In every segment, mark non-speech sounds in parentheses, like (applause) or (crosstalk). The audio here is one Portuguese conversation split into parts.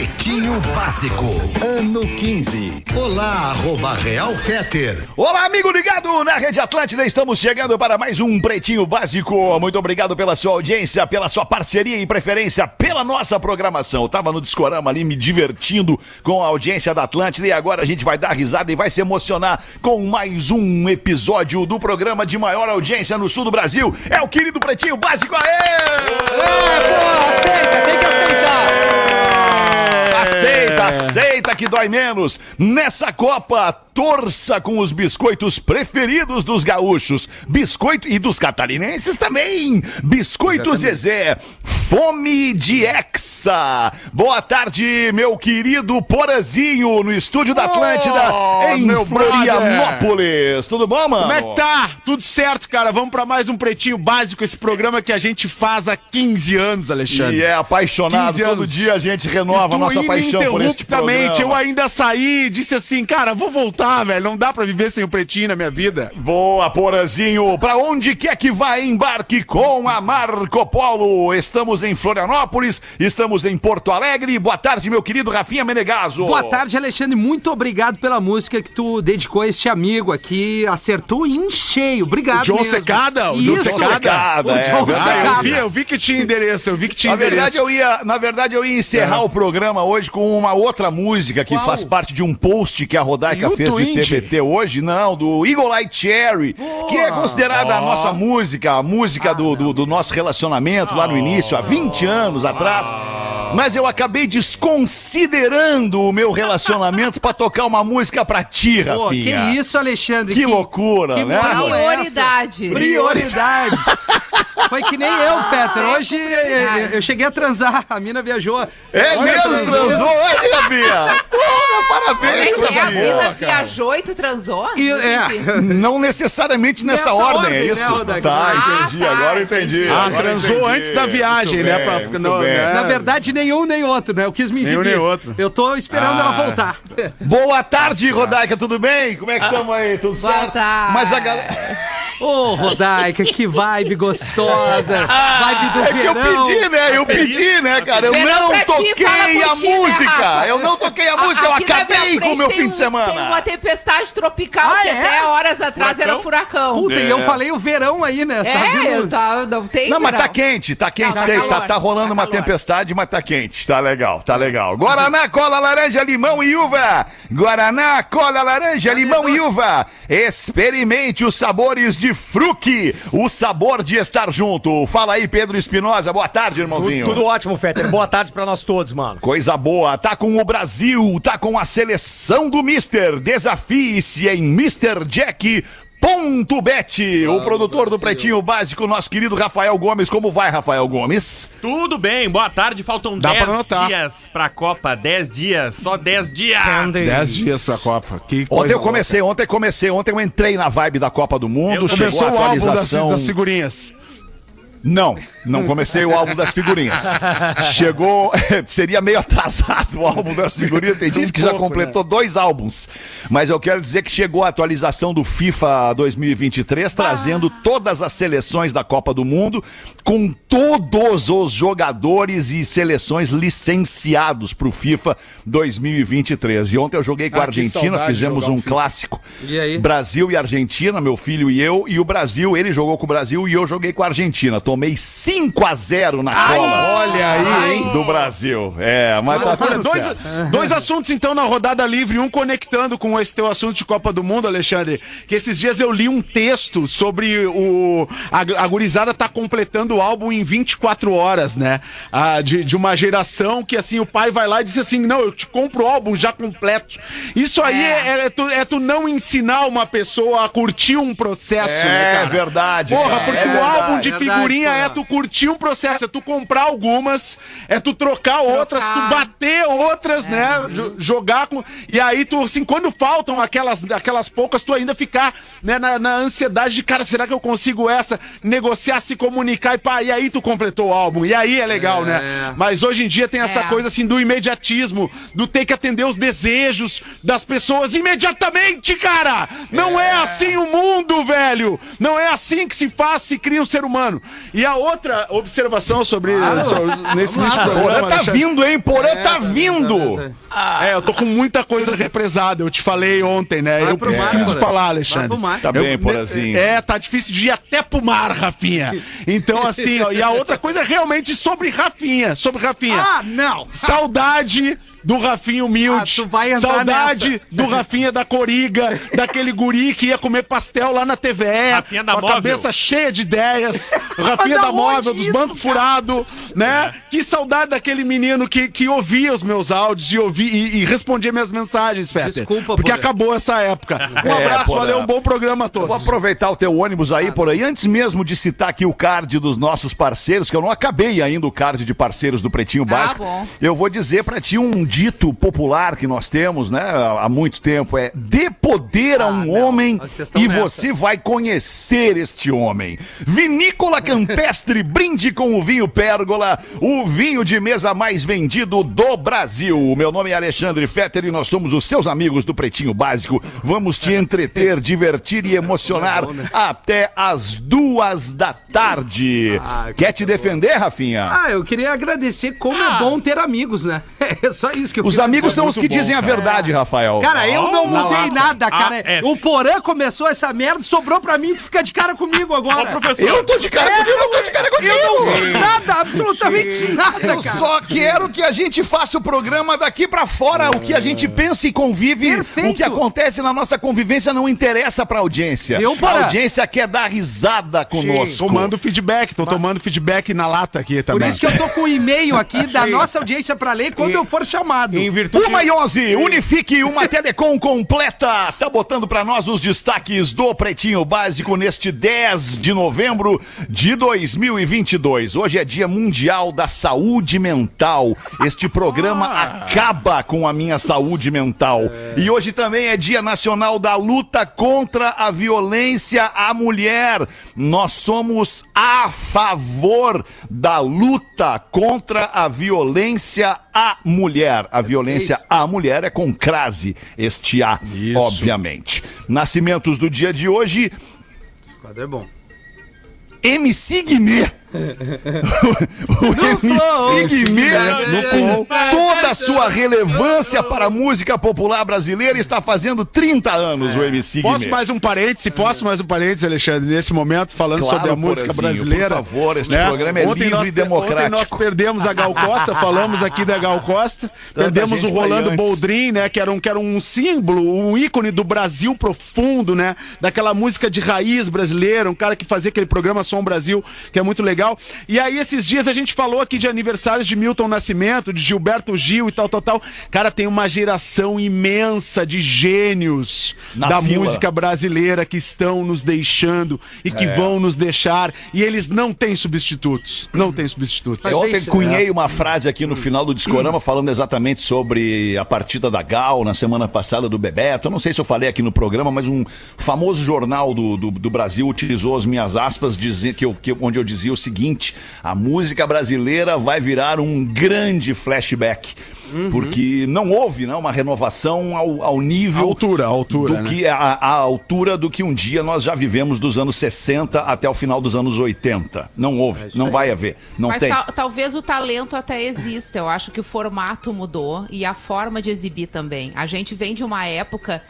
Pretinho Básico, ano 15. Olá, arroba Real Feter. Olá, amigo ligado na Rede Atlântida. Estamos chegando para mais um Pretinho Básico. Muito obrigado pela sua audiência, pela sua parceria e preferência pela nossa programação. Eu tava no Discorama ali me divertindo com a audiência da Atlântida e agora a gente vai dar risada e vai se emocionar com mais um episódio do programa de maior audiência no sul do Brasil. É o querido Pretinho Básico. Aê! aceita, tem que aceitar. Aceita, aceita que dói menos. Nessa Copa, torça com os biscoitos preferidos dos gaúchos. Biscoito e dos catarinenses também. Biscoito Zezé. Fome de Hexa. Boa tarde, meu querido Porazinho, no estúdio da Atlântida, em meu Florianópolis. Tudo bom, mano? Como é que tá? Tudo certo, cara. Vamos pra mais um Pretinho Básico, esse programa que a gente faz há 15 anos, Alexandre. E é apaixonado, 15 todo dia a gente renova a nossa paixão por este programa. Eu ainda saí e disse assim, cara, vou voltar, velho. Não dá pra viver sem o Pretinho na minha vida. Boa, Porazinho. Pra onde quer que vá, embarque com a Marco Polo. Estamos em Florianópolis, estamos em Porto Alegre. Boa tarde, meu querido Rafinha Menegaso. Boa tarde, Alexandre. Muito obrigado pela música que tu dedicou a este amigo aqui. Acertou em cheio. Obrigado O John mesmo. Secada? O Isso. John Secada, O é John verdade. Ah, eu Secada. vi, eu vi que tinha endereço, eu vi que tinha Na verdade, endereço. eu ia, na verdade, eu ia encerrar É. o programa hoje com uma outra música que Qual? faz parte de um post que a Rodaica E o fez de? TBT hoje. Não, do Eagle Eye Cherry, que é considerada a nossa música, a música do, do, do nosso relacionamento lá no início, há 20 anos atrás. Mas eu acabei desconsiderando o meu relacionamento pra tocar uma música pra ti, Pô, que Rafinha. isso, Alexandre. Que loucura, que né? moral é? Prioridade. Prioridades. Foi que nem eu, Fetter. Hoje eu, eu cheguei a transar, a mina viajou. É Olha mesmo, transou hoje, Rafinha? Porra, parabéns, É, coisa a mina viajou e tu transou? E- é. Não necessariamente nessa, Nessa ordem, ordem, é né, isso? Rodaica? tá, Ah, entendi, tá, agora entendi. Ah, agora transou entendi. antes da viagem, Muito né, bem, pra- muito não, bem. né? Na verdade, nenhum nem outro, né? Eu quis me Nenhum exibir. nem outro. Eu tô esperando Ah. ela voltar. (laughs) Boa tarde, Rodaica, tudo bem? Como é que estamos aí? Tudo Boa certo? tarde. Mas a galera... (laughs) Ô, Rodaica, que vibe gostosa. (laughs) Vibe do É que eu verão. pedi, né? Eu pedi, né, cara? Eu Verão não toquei a né, música. Eu não toquei a música, eu acabei com o meu fim de semana. Tem uma tempestade tropical Ah, que é? até horas atrás era furacão. Puta, e É. eu falei o verão aí, né? Tá é, vindo- eu tá, não tem Não, mas verão. tá quente, tá quente, Não, tá tá, tá, tá rolando tá uma calor. tempestade, mas tá quente, tá legal, tá legal. Guaraná, cola, laranja, limão e uva. Guaraná, cola, laranja, limão e uva. Experimente os sabores de fruque, o sabor de estar junto. Fala aí, Pedro Espinosa, boa tarde, irmãozinho. Tudo ótimo, Fetter. Boa tarde pra nós todos, mano. Coisa boa, tá com o Brasil, tá com a seleção do Mister. Desafie-se em MrJack. Ponto Bet, o produtor do Pretinho Básico, nosso querido Rafael Gomes. Como vai, Rafael Gomes? Tudo bem, boa tarde. Faltam Dá 10 pra anotar. dias pra Copa. 10 dias, só 10 dias. 10 dias pra Copa. Que Ontem eu comecei, ontem comecei, ontem eu entrei na vibe da Copa do Mundo, Eu chegou Começou a o álbum das, atualização. das figurinhas. Não, não comecei o álbum das figurinhas. Chegou, (laughs) seria meio atrasado o álbum das figurinhas. Tem gente que já completou dois álbuns. Mas eu quero dizer que chegou a atualização do FIFA 2023, trazendo todas as seleções da Copa do Mundo, com todos os jogadores e seleções licenciados para o FIFA 2023. E ontem eu joguei com a Ah, Argentina, fizemos um um clássico. E aí? Brasil e Argentina, meu filho e eu, e o Brasil, ele jogou com o Brasil e eu joguei com a Argentina. Tomei 5 a 0 na cola. Olha aí, hein? Do Brasil. É, mas tá tudo dois, certo. dois assuntos então na rodada livre, um conectando com esse teu assunto de Copa do Mundo, Alexandre. Que esses dias eu li um texto sobre o. A, a gurizada tá completando o álbum em 24 horas, né? Ah, de, de uma geração que assim, o pai vai lá e diz assim: não, eu te compro o álbum já completo. Isso aí é, é tu, é tu não ensinar uma pessoa a curtir um processo, É né, cara? verdade, Porra, cara, porque é o verdade. álbum de figurinha é tu curtir um processo, é tu comprar algumas, é tu trocar outras, tu bater outras, né? Jo- jogar com. E aí tu, assim, quando faltam aquelas, aquelas poucas, tu ainda ficar né, na, na ansiedade de, cara, será que eu consigo essa? Negociar, se comunicar e pá, e aí tu completou o álbum. E aí é legal, né? Mas hoje em dia tem essa É. coisa assim do imediatismo, do ter que atender os desejos das pessoas imediatamente, cara! Não é assim o mundo, velho! Não é assim que se faz, se cria um ser humano. E a outra observação sobre, sobre nesse início do programa, Porã tá Alexandre, vindo, hein? Porã É, tá vindo. é, eu tô com muita coisa represada. Eu te falei ontem, né? Vai eu mar, preciso Porã. falar, Vai Alexandre. mar. Tá bem, Porãzinho. É, tá difícil de ir até pro mar, Rafinha. Então, assim, ó, e a outra coisa é realmente sobre Rafinha. Sobre Rafinha. Ah, não! Saudade do Rafinha humilde. Ah, tu vai entrar Saudade nessa. do Rafinha da Coriga, (laughs) daquele guri que ia comer pastel lá na TVE. Rafinha da com a Móvel. cabeça cheia de ideias. (laughs) Rafinha da da Móvel, dos bancos furados, né? Que saudade daquele menino que, que ouvia os meus áudios e, ouvia, e, e respondia minhas mensagens, Fetter. Desculpa, Porque acabou essa época. Um É, abraço, Porã. valeu, um bom programa a Vou todos. aproveitar o teu ônibus aí por aí. Antes mesmo de citar aqui o card dos nossos parceiros, que eu não acabei ainda o card de parceiros do Pretinho Básico, bom. eu vou dizer pra ti um dito popular que nós temos, né, há muito tempo, é dê poder a um não. homem e nessa. você vai conhecer este homem. Vinícola Campestre, (laughs) brinde com o vinho Pérgola, o vinho de mesa mais vendido do Brasil. O meu nome é Alexandre Fetter e nós somos os seus amigos do Pretinho Básico. Vamos te entreter, (laughs) divertir e emocionar até as duas da tarde. Ah, Quer te defender, Rafinha? Ah, eu queria agradecer como é bom ter amigos, né? (laughs) É só isso que eu Os amigos dizer. são os que dizem a verdade, Rafael. Cara, eu não mudei nada, cara. Ah, é. O Porã começou essa merda, sobrou pra mim, tu fica de cara comigo agora. Ô, professor. eu tô de cara contigo, eu não tô de cara contigo. Eu não fiz nada, absolutamente nada, Eu cara. só quero que a gente faça o programa daqui pra fora. O que a gente pensa e convive, Perfeito. o que acontece na nossa convivência não interessa pra audiência. Eu, a audiência quer dar risada conosco. Tomando feedback, tô tomando feedback na lata aqui Por também. isso que eu tô com o e-mail aqui (laughs) da nossa audiência pra ler quando eu for chamado. Em virtude. Uma e onze, unifique uma telecom (laughs) completa. Tá botando pra nós os destaques do Pretinho Básico neste 10 de novembro de 2022. Hoje é Dia Mundial da Saúde Mental. Este programa acaba com a minha saúde mental. E hoje também é Dia Nacional da Luta contra a Violência à Mulher. Nós somos a favor da luta contra a violência à mulher. A violência à mulher é com crase, este A, obviamente. Nascimentos do dia de hoje, Esse quadro é bom. MC Guimê. O MC Guimê, toda a sua relevância para a música popular brasileira, está fazendo 30 anos o MC Guimê. Posso mais um parêntese? Posso mais um parênteses, Alexandre, nesse momento, falando Claro, sobre a música brasileira? por favor, este programa é livre nós, e democrático. Ontem nós perdemos a Gal Costa, falamos aqui da Gal Costa, perdemos o Rolando. Boldrin, né, que era, um, que era um símbolo, um ícone do Brasil profundo, né, daquela música de raiz brasileira, um cara que fazia aquele programa Som Brasil, que é muito legal. E aí, esses dias a gente falou aqui de aniversários de Milton Nascimento, de Gilberto Gil e tal, tal, tal. Cara, tem uma geração imensa de gênios Na da fila. música brasileira que estão nos deixando e que vão nos deixar e eles não têm substitutos. Não têm substitutos. Eu ontem cunhei uma frase aqui no final do Discorama falando exatamente sobre a partida da Gal na semana passada do Bebeto. Eu não sei se eu falei aqui no programa, mas um famoso jornal do, do, do Brasil utilizou as minhas aspas dizer, que eu, que, onde eu dizia o seguinte: a música brasileira vai virar um grande flashback. Porque não houve né, uma renovação ao, ao nível A altura, a altura, do né? que a, a altura do que um dia nós já vivemos dos anos 60 até o final dos anos 80. Não houve, não vai haver, não Mas tem. tal- talvez o talento até exista. Eu acho que o formato mudou e a forma de exibir também. A gente vem de uma época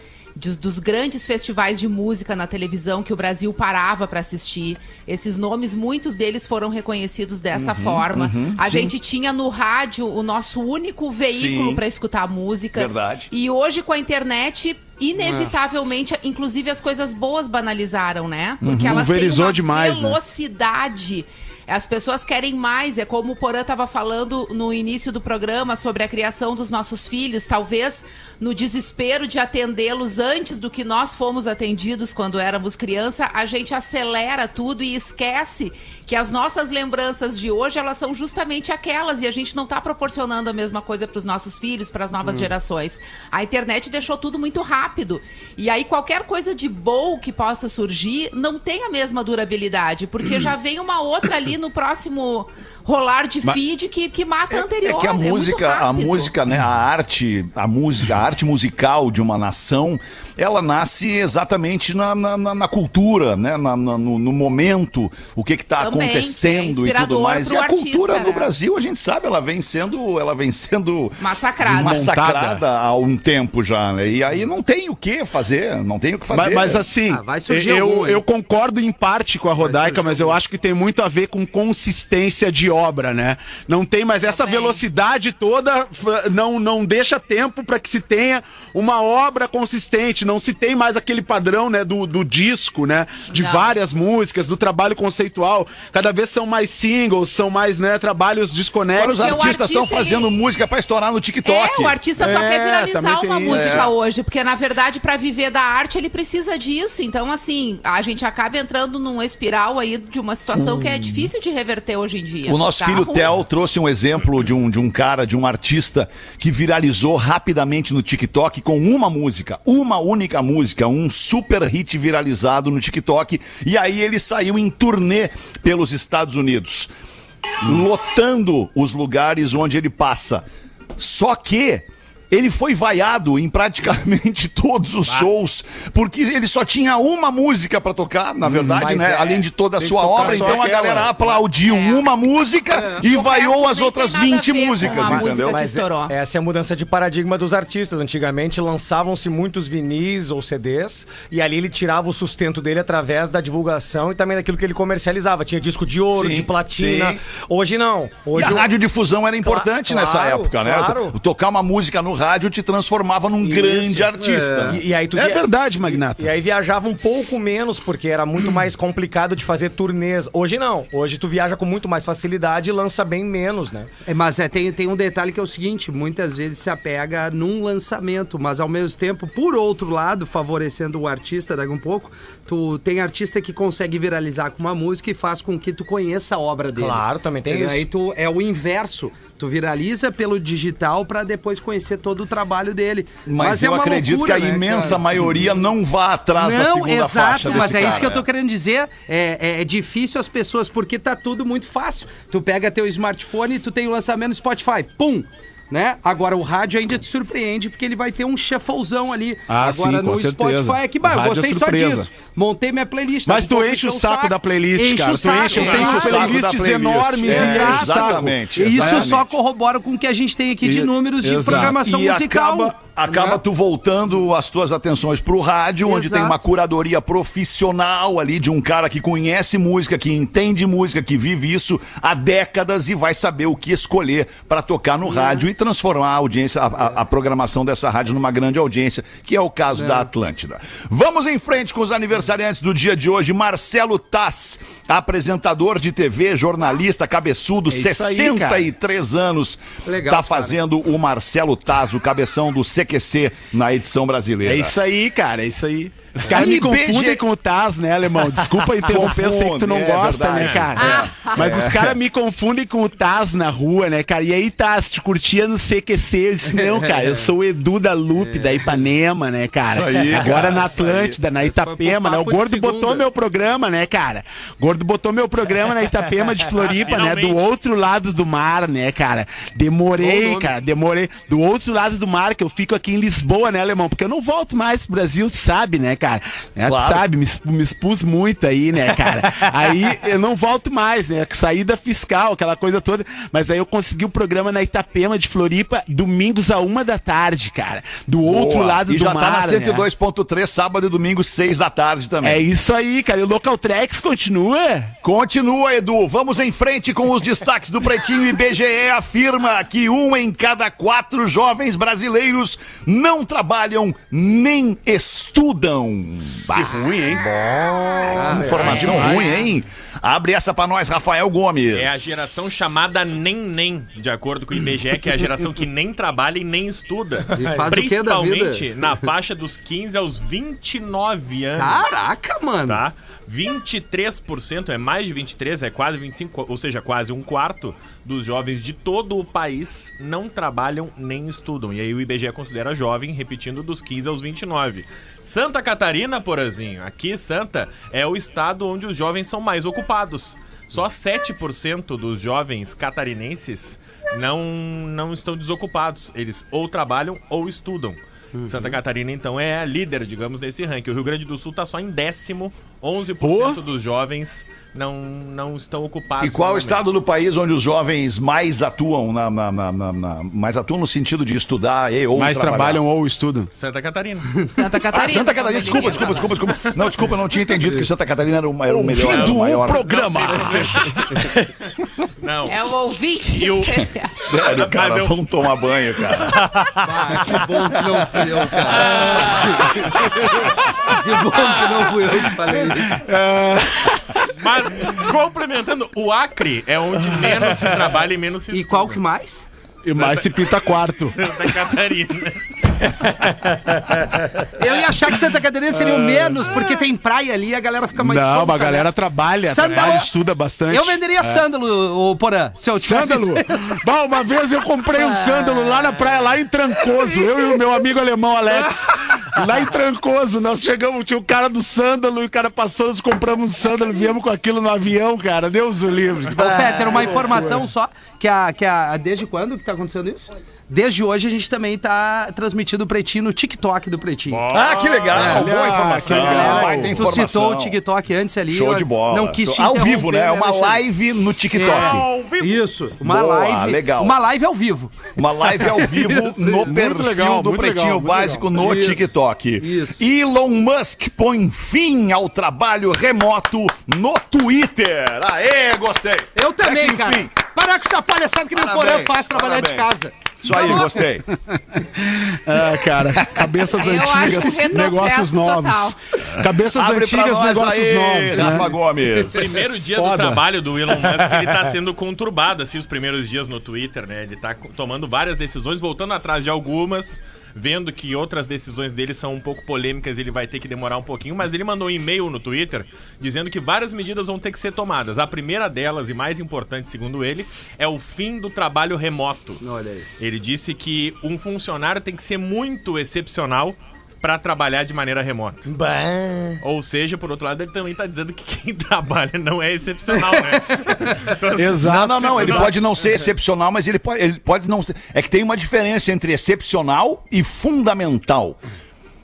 de- dos grandes festivais de música na televisão que o Brasil parava para assistir. Esses nomes, muitos deles foram reconhecidos dessa forma. a sim. gente tinha no rádio o nosso único veículo para escutar música. Verdade. E hoje com a internet inevitavelmente, inclusive as coisas boas banalizaram, né? Porque elas têm uma demais, né? velocidade. As pessoas querem mais, é como o Porã estava falando no início do programa sobre a criação dos nossos filhos, talvez no desespero de atendê-los antes do que nós fomos atendidos quando éramos criança, a gente acelera tudo e esquece que as nossas lembranças de hoje, elas são justamente aquelas e a gente não tá proporcionando a mesma coisa para os nossos filhos, para as novas gerações. A internet deixou tudo muito rápido. E aí qualquer coisa de boa que possa surgir não tem a mesma durabilidade, porque (coughs) já vem uma outra ali no próximo rolar de feed que, que mata a anterior. É que a muito música, a música, né, a arte, a música, a arte musical de uma nação, ela nasce exatamente na, na, na- na cultura, né, na- na- no, no momento, o que está Também, acontecendo é e tudo mais. E a cultura artista, do né? Brasil, a gente sabe, ela vem sendo, ela vem sendo Massacrada. massacrada há um tempo já, né? E aí não tem o que fazer, não tem o que fazer. Mas, mas assim, Ah, eu, algum, eu concordo em parte com a Rodaica, mas eu acho que tem muito a ver com consistência de obra, né? Não tem mais essa Também. velocidade toda, não, não deixa tempo para que se tenha uma obra consistente, não se tem mais aquele padrão, né, do, do disco, né, de Não. várias músicas, do trabalho conceitual. Cada vez são mais singles, são mais, né, trabalhos Agora desconexos. os o artistas estão fazendo ele- música pra estourar no TikTok. É, o artista só É, quer viralizar uma isso. música É. hoje, porque na verdade para viver da arte ele precisa disso. Então assim, a gente acaba entrando numa espiral aí de uma situação que é difícil de reverter hoje em dia. O nosso Tá filho ruim. Theo trouxe um exemplo de um, de um cara, de um artista que viralizou rapidamente no TikTok com uma música, uma única música, um super hit viralizado no TikTok. E aí ele saiu em turnê pelos Estados Unidos, lotando os lugares onde ele passa. Só que. Ele foi vaiado em praticamente (laughs) todos os shows, porque ele só tinha uma música pra tocar, na verdade, mas né? é, Além de toda a sua obra. Então a aquela. galera aplaudiu É. uma música (laughs) e O vaiou as outras tem nada a 20 ver com músicas, a música entendeu? estourou. é- essa é a mudança de paradigma dos artistas. Antigamente lançavam-se muitos vinis ou CDs e ali ele tirava o sustento dele através da divulgação e também daquilo que ele comercializava. Tinha disco de ouro, Sim, de platina. sim. Hoje não. E Hoje a o- radiodifusão era importante Cla- nessa claro, época, né? claro. To- Tocar uma música no rádio te transformava num grande artista. E, e aí tu É via- verdade, Magnata. E aí viajava um pouco menos, porque era muito mais complicado de fazer turnês. Hoje não. Hoje tu viaja com muito mais facilidade e lança bem menos, né? É, mas é, tem, tem um detalhe que é o seguinte: muitas vezes se apega num lançamento, mas ao mesmo tempo, por outro lado, favorecendo o artista daqui um pouco, tu tem artista que consegue viralizar com uma música e faz com que tu conheça a obra dele. Claro, também tem Entendeu? isso. Aí tu é o inverso. Tu viraliza pelo digital pra depois conhecer todo o trabalho dele. Mas, é eu uma acredito loucura, que a né, imensa cara? maioria não vá atrás da Não, segunda exato, faixa desse mas é isso que eu tô né? querendo dizer. É, é- é difícil as pessoas, porque tá tudo muito fácil. Tu pega teu smartphone e tu tem o lançamento no Spotify, pum! Né? Agora o rádio ainda te surpreende porque ele vai ter um shufflezão ali. Ah, Agora sim, no certeza. Spotify é que, bah, eu é gostei só surpresa. disso. Montei minha playlist. Mas tu enche o saco da playlist, enche cara. O Tu enche- o saco playlists playlist. enormes É, e saco. exatamente. E isso só corrobora com o que a gente tem aqui de números de exato. programação e musical. acaba, acaba né? tu voltando as tuas atenções pro rádio, onde Exato. tem uma curadoria profissional ali de um cara que conhece música, que entende música, que vive isso há décadas e vai saber o que escolher para tocar no rádio e transformar a audiência, a, a- a programação dessa rádio numa grande audiência, que é o caso da Atlântida. Vamos em frente com os aniversariantes do dia de hoje. Marcelo Tass, apresentador de TV, jornalista, cabeçudo, É isso aí, 63 anos. Legal, tá cara. fazendo o Marcelo Taz, o cabeção do CQC na edição brasileira. É isso aí, cara, é isso aí. Os caras me confundem com o Taz, né, alemão? Desculpa interromper, eu sei que tu não é gosta, né, verdade. cara? Mas os caras me confundem com o Taz na rua, né, cara? E aí, Taz, te curtia no CQC? Eu disse, não, (laughs) cara, eu sou o Edu da Lupe, da Ipanema, né, cara? Aí, Agora cara, na. Atlântida, na Itapema, né? O Gordo botou meu programa, né, cara? O Gordo botou meu programa na Itapema de Floripa, né? Do outro lado do mar, né, cara? Demorei, cara, demorei. Do outro lado do mar, que eu fico aqui em Lisboa, né, alemão? Porque eu não volto mais pro Brasil, sabe, né, cara? Né, tu Claro. sabe, me, me expus muito aí, né, cara? (laughs) aí eu não volto mais, né? Saída fiscal, aquela coisa toda. Mas aí eu consegui o programa na Itapema de Floripa, domingos a uma da tarde, cara. Do outro Boa. lado e do já mar. tá na né? 102.3, sábado e domingo, 6 da tarde também. É isso aí, cara. E o Local Tracks continua? Continua, Edu. Vamos em frente com os destaques do Pretinho. IBGE afirma que um em cada quatro jovens brasileiros não trabalham nem estudam. Que ruim, hein? Informação é ruim, hein? Abre essa pra nós, Rafael Gomes. É a geração chamada nem-nem, de acordo com o IBGE, que é a geração que nem trabalha e nem estuda. E faz o quê da vida? Principalmente na faixa dos 15 aos 29 anos. Caraca, mano. Tá? 23%, é mais de 23, é quase 25, ou seja, quase um quarto dos jovens de todo o país não trabalham nem estudam. E aí o IBGE considera jovem, repetindo, dos 15 aos 29. Santa Catarina, porazinho, aqui Santa é o estado onde os jovens são mais ocupados. Só 7% dos jovens catarinenses não, não estão desocupados. Eles ou trabalham ou estudam. Santa Catarina, então, é a líder, digamos, nesse ranking. O Rio Grande do Sul está só em décimo. 11% dos jovens não, não estão ocupados. E qual o estado do país onde os jovens mais atuam na, na- na- na- na- mais atuam no sentido de estudar e ou Mais trabalhar? trabalham ou estudam. Santa Catarina. (laughs) Santa Ah, Catarina. Santa Catarina, desculpa, desculpa, desculpa, desculpa. Não, desculpa, eu não tinha entendido que Santa Catarina era o, era o melhor. Era o maior. programa. Não. (laughs) É o ouvinte. E o- (laughs) Sério, cara, Mas eu- vamos tomar banho, cara. (laughs) Ah, que bom que não fui eu, cara. (laughs) que bom que não fui eu que falei. Mas, complementando, o Acre é onde menos se trabalha e menos se E qual que mais? E mais se pita quarto. Santa Catarina. (laughs) Eu ia achar que Santa Catarina seria o menos, porque tem praia ali e a galera fica mais Não, solta, a galera né? trabalha, Sândalo- trabalha, estuda bastante. Eu venderia sândalo, ô Porã, se eu tivesse... Sândalo? (laughs) Bom, uma vez eu comprei um sândalo lá na praia, lá em Trancoso. Eu e o meu amigo alemão Alex. (laughs) Lá em Trancoso, nós chegamos, tinha o cara do sândalo e o cara passou, nós compramos um sândalo, viemos com aquilo no avião, cara. Deus o livre. Ô, Fetter, uma informação só, que a, que a... Desde quando que tá acontecendo isso? Desde hoje a gente também tá transmitindo o Pretinho no TikTok do Pretinho. Ah, que legal, Olha, boa informação. que legal. Vai ter Tu informação. citou o TikTok antes ali. Show eu de bola. Não quis te Ao vivo, né? É uma Alexandre? live no TikTok. É, isso, uma Boa, live. legal. Uma live ao vivo. Uma live ao vivo (laughs) Isso, no muito perfil legal, do Pretinho legal, Básico no Isso, TikTok. isso. Elon Musk põe fim ao trabalho remoto no Twitter. Aê, gostei. Eu também, É que, cara. Parar com essa palhaçada que nem o Porã faz trabalhar de parabéns. casa. Isso aí, gostei. (laughs) Ah, cara, cabeças (laughs) Eu antigas, um negócios novos. total. Cabeças Abre antigas, negócios aí, novos. né? Rafa Gomes. Primeiro dia do Foda. trabalho do Elon Musk, ele tá (laughs) sendo conturbado, assim, os primeiros dias no Twitter, né? Ele tá tomando várias decisões, voltando atrás de algumas, vendo que outras decisões dele são um pouco polêmicas ele vai ter que demorar um pouquinho, mas ele mandou um e-mail no Twitter dizendo que várias medidas vão ter que ser tomadas. A primeira delas, e mais importante, segundo ele, é o fim do trabalho remoto. Olha aí. Ele disse que um funcionário tem que ser muito excepcional para trabalhar de maneira remota. Ou seja, por outro lado, ele também tá dizendo que quem (laughs) trabalha não é excepcional, né? (laughs) Então, assim, Exato. Não, não, não. Ele pode não ser excepcional, mas ele pode, ele pode não ser. É que tem uma diferença entre excepcional e fundamental.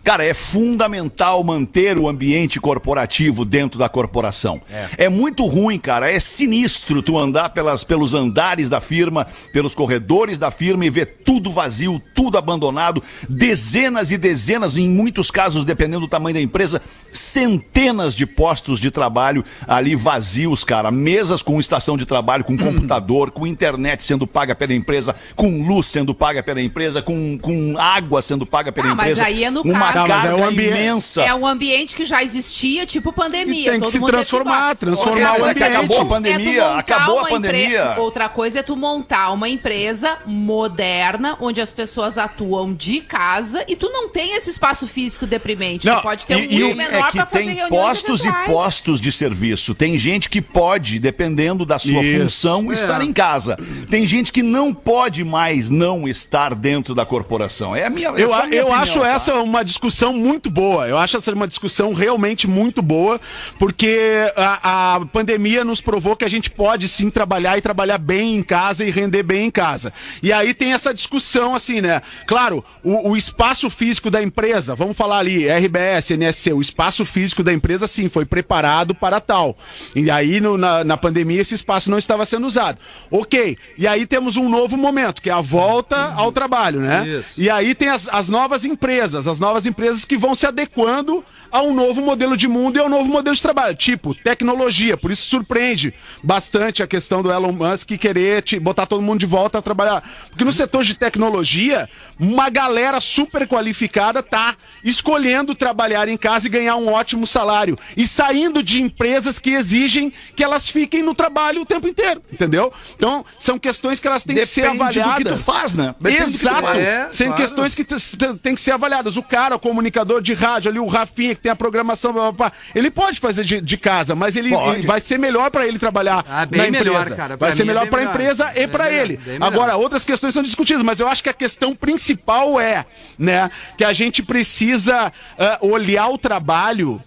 Cara, é fundamental manter o ambiente corporativo dentro da corporação. É, muito ruim, cara. É sinistro tu andar pelas, pelos andares da firma, pelos corredores da firma e ver tudo vazio, tudo abandonado. Dezenas e dezenas, em muitos casos, dependendo do tamanho da empresa, centenas de postos de trabalho ali vazios, cara. Mesas com estação de trabalho, com computador, com internet sendo paga pela empresa, com luz sendo paga pela empresa, com, com água sendo paga pela Ah, mas empresa. aí é no Uma caso- Tá, mas é carga o ambiente- imensa. É um ambiente que já existia, tipo pandemia. E tem que Todo se transformar, que- transformar o é que ambiente. acabou a É pandemia, montar acabou a uma empre- pandemia. Outra coisa é tu montar uma empresa moderna, onde as pessoas atuam de casa e tu não tem esse espaço físico deprimente. Não, tu pode ter um E, e menor é que pra fazer tem postos e eventuais. postos de serviço. Tem gente que pode, dependendo da sua Isso. função, estar em casa. Tem gente que não pode mais não estar dentro da corporação. É a minha Eu, essa é a- minha eu opinião, acho tá? essa uma discussão muito boa. Eu acho essa uma discussão realmente muito boa, porque a, a pandemia nos provou que a gente pode sim trabalhar e trabalhar bem em casa e render bem em casa. E aí tem essa discussão assim, né? Claro, o, o espaço físico da empresa, vamos falar ali, RBS, NSC, o espaço físico da empresa sim foi preparado para tal. E aí no- na, na pandemia esse espaço não estava sendo usado. Ok. E aí temos um novo momento, que é a volta ao trabalho, né? Isso. E aí tem as, as novas empresas, as novas empresas que vão se adequando a um novo modelo de mundo e a um novo modelo de trabalho. Tipo, tecnologia. Por isso surpreende bastante a questão do Elon Musk querer botar todo mundo de volta a trabalhar. Porque no setor de tecnologia, uma galera super qualificada tá escolhendo trabalhar em casa e ganhar um ótimo salário. E saindo de empresas que exigem que elas fiquem no trabalho o tempo inteiro. Entendeu? Então, são questões que elas têm que ser Depende do avaliadas. que tu faz, né? Depende Exato. faz. É, São claro. questões que t- t- tem que ser avaliadas. O cara, o comunicador de rádio ali, o Rafinha, que tem a programação, blá, blá, blá, ele pode fazer de, de casa, mas ele, ele vai ser melhor pra ele trabalhar Ah, bem na empresa. melhor, cara. Pra Vai ser é melhor pra melhor. empresa e pra melhor, ele. Agora, outras questões são discutidas, mas eu acho que a questão principal é, né, que a gente precisa ah, olhar o trabalho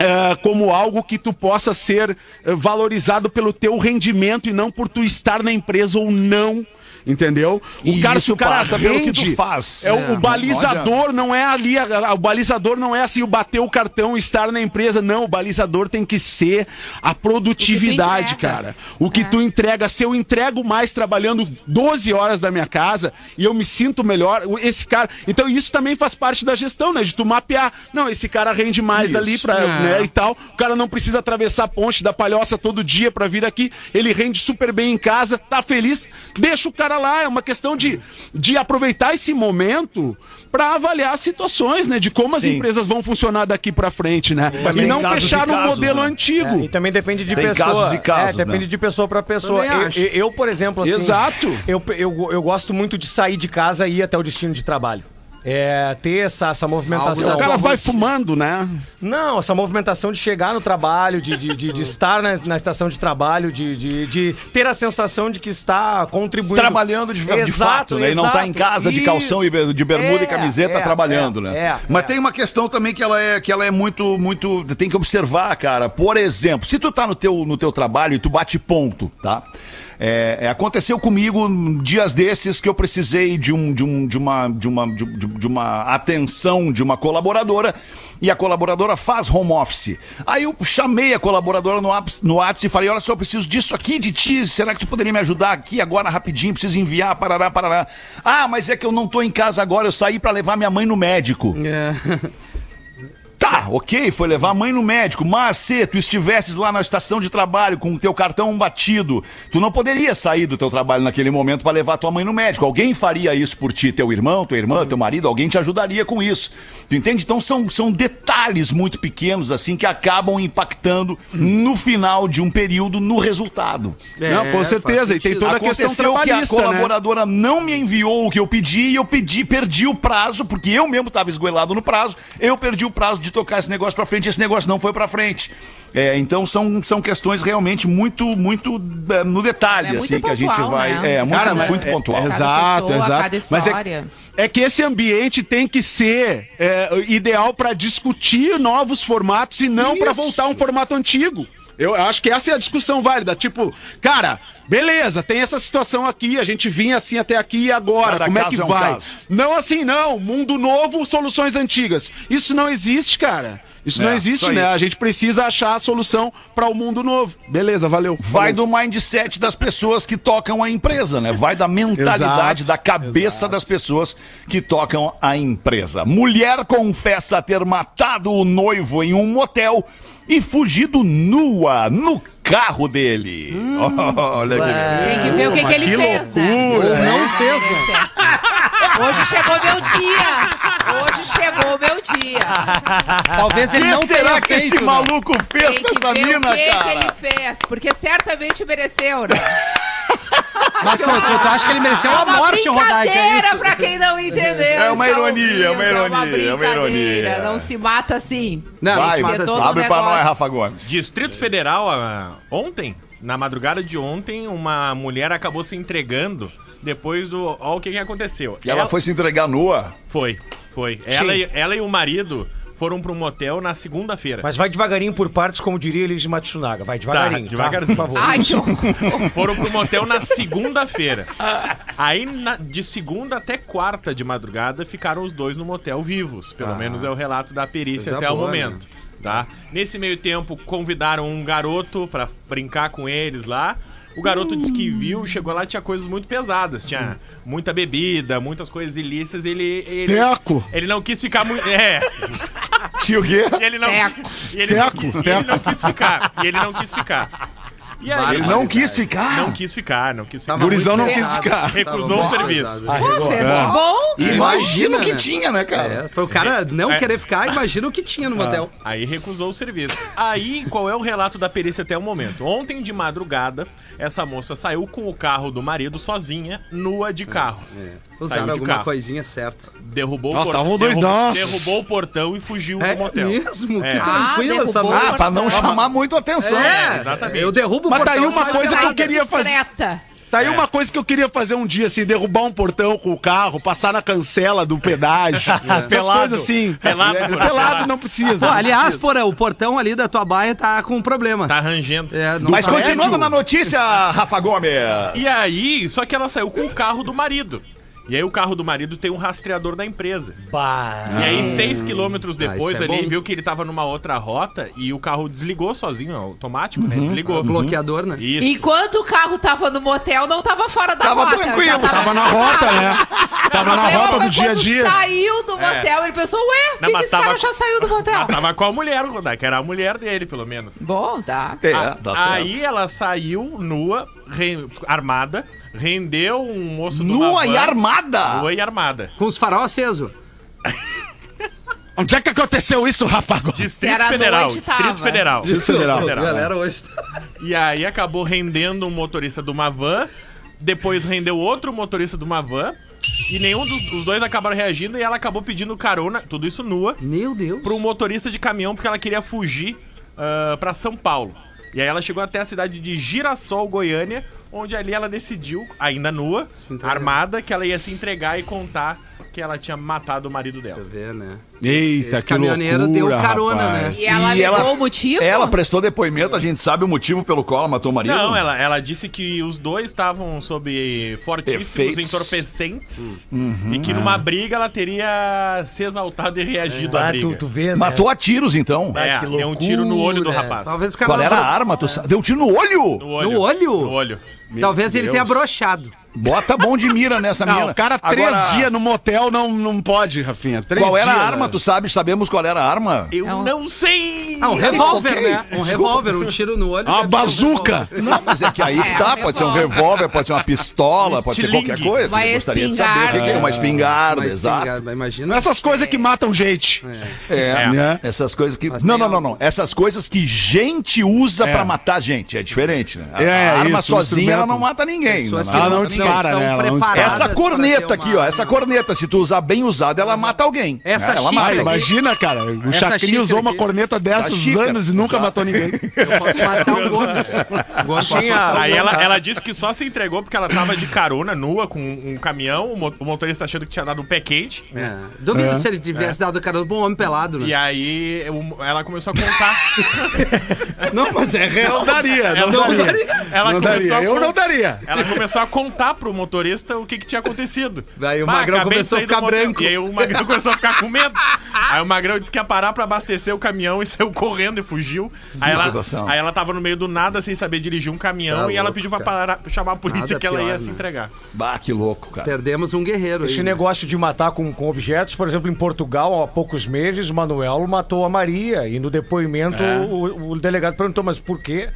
ah, como algo que tu possa ser ah, valorizado pelo teu rendimento e não por tu estar na empresa ou não. Entendeu? O E cara, se isso o cara passa pelo que tu faz. É, o- É, o balizador não é ali, a- a- o balizador não é assim, o bater o cartão e estar na empresa. Não, o balizador tem que ser a produtividade, cara. O que É. tu entrega, se eu entrego mais trabalhando 12 horas da minha casa e eu me sinto melhor, esse cara. Então isso também faz parte da gestão, né? De tu mapear. Não, esse cara rende mais Isso. ali pra, É. né, e tal. O cara não precisa atravessar a ponte da palhoça todo dia pra vir aqui. Ele rende super bem em casa, tá feliz. Deixa o cara lá. É uma questão de, de aproveitar esse momento pra avaliar as situações, né? De como as Sim. empresas vão funcionar daqui pra frente, né? E tem não e fechar no casos, modelo né? antigo. É, e também depende de Tem pessoa. casos e casos, é, depende né? de pessoa pra pessoa. Eu, eu, eu, por exemplo, assim. Exato. Eu, eu, eu gosto muito de sair de casa e ir até o destino de trabalho. É, ter essa, essa movimentação. O cara vai fumando, né? Não, essa movimentação de chegar no trabalho, de, de, de, de (laughs) estar na, na estação de trabalho, de, de, de ter a sensação de que está contribuindo. Trabalhando de, de Exato, fato, né? E não tá em casa de calção e de bermuda É, e camiseta é, trabalhando, é, né? é, Mas é. tem uma questão também que ela é que ela é muito muito tem que observar, cara. Por exemplo, se tu tá no teu no teu trabalho e tu bate ponto, tá? É, é, aconteceu comigo dias desses que eu precisei de um de um de uma de uma de, de- uma atenção de uma colaboradora e a colaboradora faz home office. Aí eu chamei a colaboradora no no WhatsApp e falei: "Olha só, eu preciso disso aqui de ti. Será que tu poderia me ajudar aqui agora rapidinho? Preciso enviar parará parará". Ah, mas é que eu não tô em casa agora, eu saí pra levar minha mãe no médico. É. (laughs) Tá, ok, foi levar a mãe no médico, mas se tu estivesses lá na estação de trabalho com o teu cartão batido, tu não poderia sair do teu trabalho naquele momento para levar tua mãe no médico. Alguém faria isso por ti, teu irmão, tua irmã, teu marido, alguém te ajudaria com isso. Tu entende? Então são, são detalhes muito pequenos assim que acabam impactando no final de um período no resultado. É, não, com certeza. E tem toda a questão Aconteceu que a trabalhista, né? colaboradora não me enviou o que eu pedi e eu pedi, perdi o prazo, porque eu mesmo estava esgoelado no prazo, eu perdi o prazo de tocar esse negócio pra frente, esse negócio não foi pra frente. É, então são, são questões realmente muito, muito é, no detalhe, É muito assim, que a gente vai. né? É, muito, Cara, mas muito é- pontual. é- Exato, pessoa, exato. Mas é-. É que esse ambiente tem que ser é, ideal para discutir novos formatos e não para voltar a um formato antigo. Eu acho que essa é a discussão válida. Tipo, cara, beleza, tem essa situação aqui, a gente vinha assim até aqui e agora, Cada como é que é um vai? Não assim, não. Mundo novo, soluções antigas. Isso não existe, cara. Isso É, não existe, né? A gente precisa achar a solução para o mundo novo. Beleza, valeu. Vai Falou. do mindset das pessoas que tocam a empresa, né? Vai da mentalidade, Exato, da cabeça das pessoas que tocam a empresa. Mulher confessa ter matado o noivo em um motel e fugido nua no carro dele. (laughs) Olha que Tem que ver o que, que ele que fez, né? loucura. Ou não fez, né? (laughs) Hoje chegou meu dia. Hoje chegou meu dia. Talvez ele O não que será tenha que esse feito. né? maluco fez Tem com que essa mina, o que, cara? que ele fez. Porque certamente mereceu, né? (laughs) Mas tu, tu, tu acha que ele mereceu É uma uma morte, Rodaica? É brincadeira isso? pra quem não entendeu. É uma ironia, é uma ouvindo, ironia, é uma brincadeira. ironia. Não se mata assim. Não, não Vai, se mata assim. abre pra nós, Rafa Gomes. Distrito Federal, ah, ontem, na madrugada de ontem, uma mulher acabou se entregando depois do. Olha o que, que aconteceu. E ela foi se entregar nua. Foi, foi. Ela e, ela e o marido foram para um motel na segunda-feira. Mas vai devagarinho por partes, como diria Elis Matsunaga. Vai devagarinho, tá? devagarzinho. Por favor. Ai, horror. Foram pro motel na segunda-feira. Aí, na- de segunda até quarta de madrugada, ficaram os dois no motel vivos. Pelo menos é o relato da perícia até o boa, momento. Tá? Nesse meio tempo, convidaram um garoto pra brincar com eles lá. O garoto disse que viu, chegou lá tinha coisas muito pesadas. Tinha muita bebida, muitas coisas ilícitas. Ele. ele Teco. ele não quis ficar muito. É. Tinha o quê? Ele não, Teco. ele, Teco, e ele não quis ficar. E ele não quis ficar. E aí, Ele não quis ficar. não quis ficar, não quis ficar. Tava Gurizão não quis ficar. Recusou o serviço. Arregou. Fez que bom. Imagina Imagina, o que tinha, né, cara? É, para o cara não É. querer ficar, imagina o que tinha no motel. Aí recusou o serviço. Aí, qual é o relato da perícia até o momento? Ontem de madrugada, essa moça saiu com o carro do marido sozinha, nua de carro. Saiu Usaram de alguma carro. coisinha certa. Derrubou, Ah, o por- tava derru- doidaço. derrubou o portão e fugiu É do motel. mesmo? É. Que tranquila Ah, essa derrubou. Ah, pra não chamar muito atenção. É, exatamente. Eu derrubo o Mas tá aí uma coisa que eu queria fazer. Discreta. Tá aí É. uma coisa que eu queria fazer um dia, assim, derrubar um portão com o carro, passar na cancela do pedágio. (laughs) Essas Pelado. coisas assim. Pelado, É, pelado pelado. não precisa. Pô, aliás, porra, o portão ali da tua baia tá com problema. Tá rangendo. É, não Mas tá- continuando na notícia, Rafa Gomes. E aí, só que ela saiu com o carro do marido. E aí o carro do marido tem um rastreador da empresa. Bah. E aí, seis quilômetros depois, isso é ali, bom. viu que ele tava numa outra rota e o carro desligou sozinho, ó, automático, né? Desligou. Bloqueador, né? Isso. Enquanto o carro tava no motel, não tava fora da Tava rota. tranquilo, já Tava na rota, né? Tava na rota do dia a dia. saiu do motel, ele pensou, ué, É. Por que, que esse tava- cara já saiu do motel? Ela tava com a mulher, o Rodai, que era a mulher dele, pelo menos. Bom, tá. É, Ah, dá certo. aí ela saiu nua, re- armada, rendeu um moço uma Nua e armada. Nua e armada. Com os farol acesos. (laughs) Onde é que aconteceu isso, Rafa? Distrito era Federal. noite, Distrito tava. Federal. Distrito Federal. Galera hoje tá... E aí acabou rendendo um motorista de uma van, depois rendeu outro motorista de uma van, e nenhum dos os dois acabaram reagindo e ela acabou pedindo carona, tudo isso nua, Meu Deus. para um motorista de caminhão porque ela queria fugir ah, pra São Paulo. E aí ela chegou até a cidade de Girassol, Goiânia, onde ali ela decidiu, ainda nua, armada, que ela ia se entregar e contar que ela tinha matado o marido dela. Você vê, né? Eita, Esse que caminhoneiro loucura, deu carona, rapaz. né? E ela E ela- o motivo? Ela prestou depoimento, a gente sabe o motivo pelo qual ela matou o marido. Não, ela, ela disse que os dois estavam sob fortíssimos Efeitos. entorpecentes e que numa briga ela teria se exaltado e reagido à Ah, briga. tu, tu vê, né? Matou a tiros, então. É, Ah, que deu um tiro no olho do Loucura. rapaz. Talvez o cara Qual era a arma? Tu sa- Deu um tiro no olho? No olho. No olho? No olho. Talvez ele Deus. tenha brochado. Bota bom de mira nessa (laughs) Não, mina. o cara três Agora, dias no motel não, não pode, Rafinha. Três Qual era a dias, arma? né? Tu sabe, sabemos qual era a arma? Eu É um- não sei! Ah, um revólver, ok. né? Um revólver, um tiro no olho. Uma deve ser um bazuca. revólver. Não, mas é que aí (laughs) É, tá, um pode ser um revólver. pode ser uma pistola, pode ser qualquer coisa. Uma Eu gostaria de saber o que que é uma espingarda, Uma exato. espingarda, Imagina. Essas coisas que matam gente. É, É. essas coisas que. Mas Não, não, não, não. Essas coisas que gente usa É. pra matar gente. É diferente, né? A, É, a arma sozinha, ela não mata ninguém. Pessoas não que Ela não dispara, né? Ela não preparadas Essa corneta aqui, ó. Essa corneta, se tu usar bem usada, ela mata alguém. Essa É, ela xícara mata Ah, imagina, cara. O Chacrinha usou uma corneta dessas anos e nunca exato. matou ninguém. Eu posso matar o Gomes. Gomes Aí ela, ela disse que só se entregou porque ela tava de carona, nua, com um caminhão, o mo- o motorista achando que tinha dado um pé quente. É. Duvido se ele tivesse dado cara pra um homem pelado, E né? aí o- ela começou a contar. (laughs) Não, mas é real. Não daria, não, Ela- daria. Ela Não começou daria. a Eu con- não daria. Ela começou a contar pro motorista o que, que tinha acontecido. Daí o Bah, Magrão acabei de começou a sair do ficar motel. branco. E aí o Magrão (laughs) começou a ficar com medo. Aí o Magrão disse que ia parar pra abastecer o caminhão e saiu correndo e fugiu. Aí ela, situação. aí ela tava no meio do nada sem saber dirigir um caminhão Tá e ela louco, pediu pra parar, chamar a polícia Nada que ela ia pior, se né? entregar. Bah, que louco, cara. Perdemos um guerreiro aí. Esse né? negócio de matar com, com objetos, por exemplo, em Portugal, há poucos meses, o Manuel matou a Maria. E no depoimento, o, o delegado perguntou, mas por quê?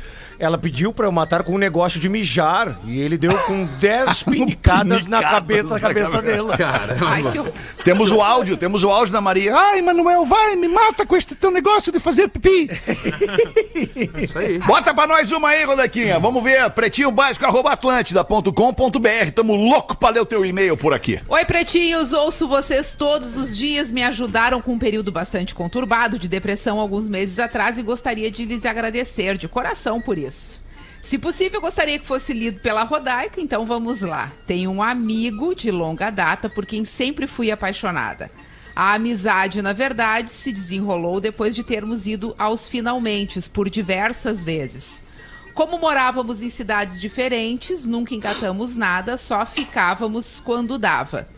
Ela pediu pra eu matar com um negócio de mijar. E ele deu com (laughs) 10 pinicadas na cabeça, na cabeça dela. Caramba. Ai, que horror. Temos o áudio, temos o áudio da Maria. Ai, Manuel, vai, me mata com este teu negócio de fazer pipi. (laughs) Isso aí. Bota pra nós uma aí, Rodequinha. Vamos ver. Pretinho básico, arroba atlântida.com.br. Tamo louco pra ler o teu e-mail por aqui. Oi, pretinhos, ouço vocês todos os dias. Me ajudaram com um período bastante conturbado de depressão alguns meses atrás e gostaria de lhes agradecer de coração por isso. Se possível, gostaria que fosse lido pela Rodaica, então vamos lá. Tenho um amigo de longa data por quem sempre fui apaixonada. A amizade, na verdade, se desenrolou depois de termos ido aos finalmente por diversas vezes. Como morávamos em cidades diferentes, nunca engatamos nada, só ficávamos quando dava.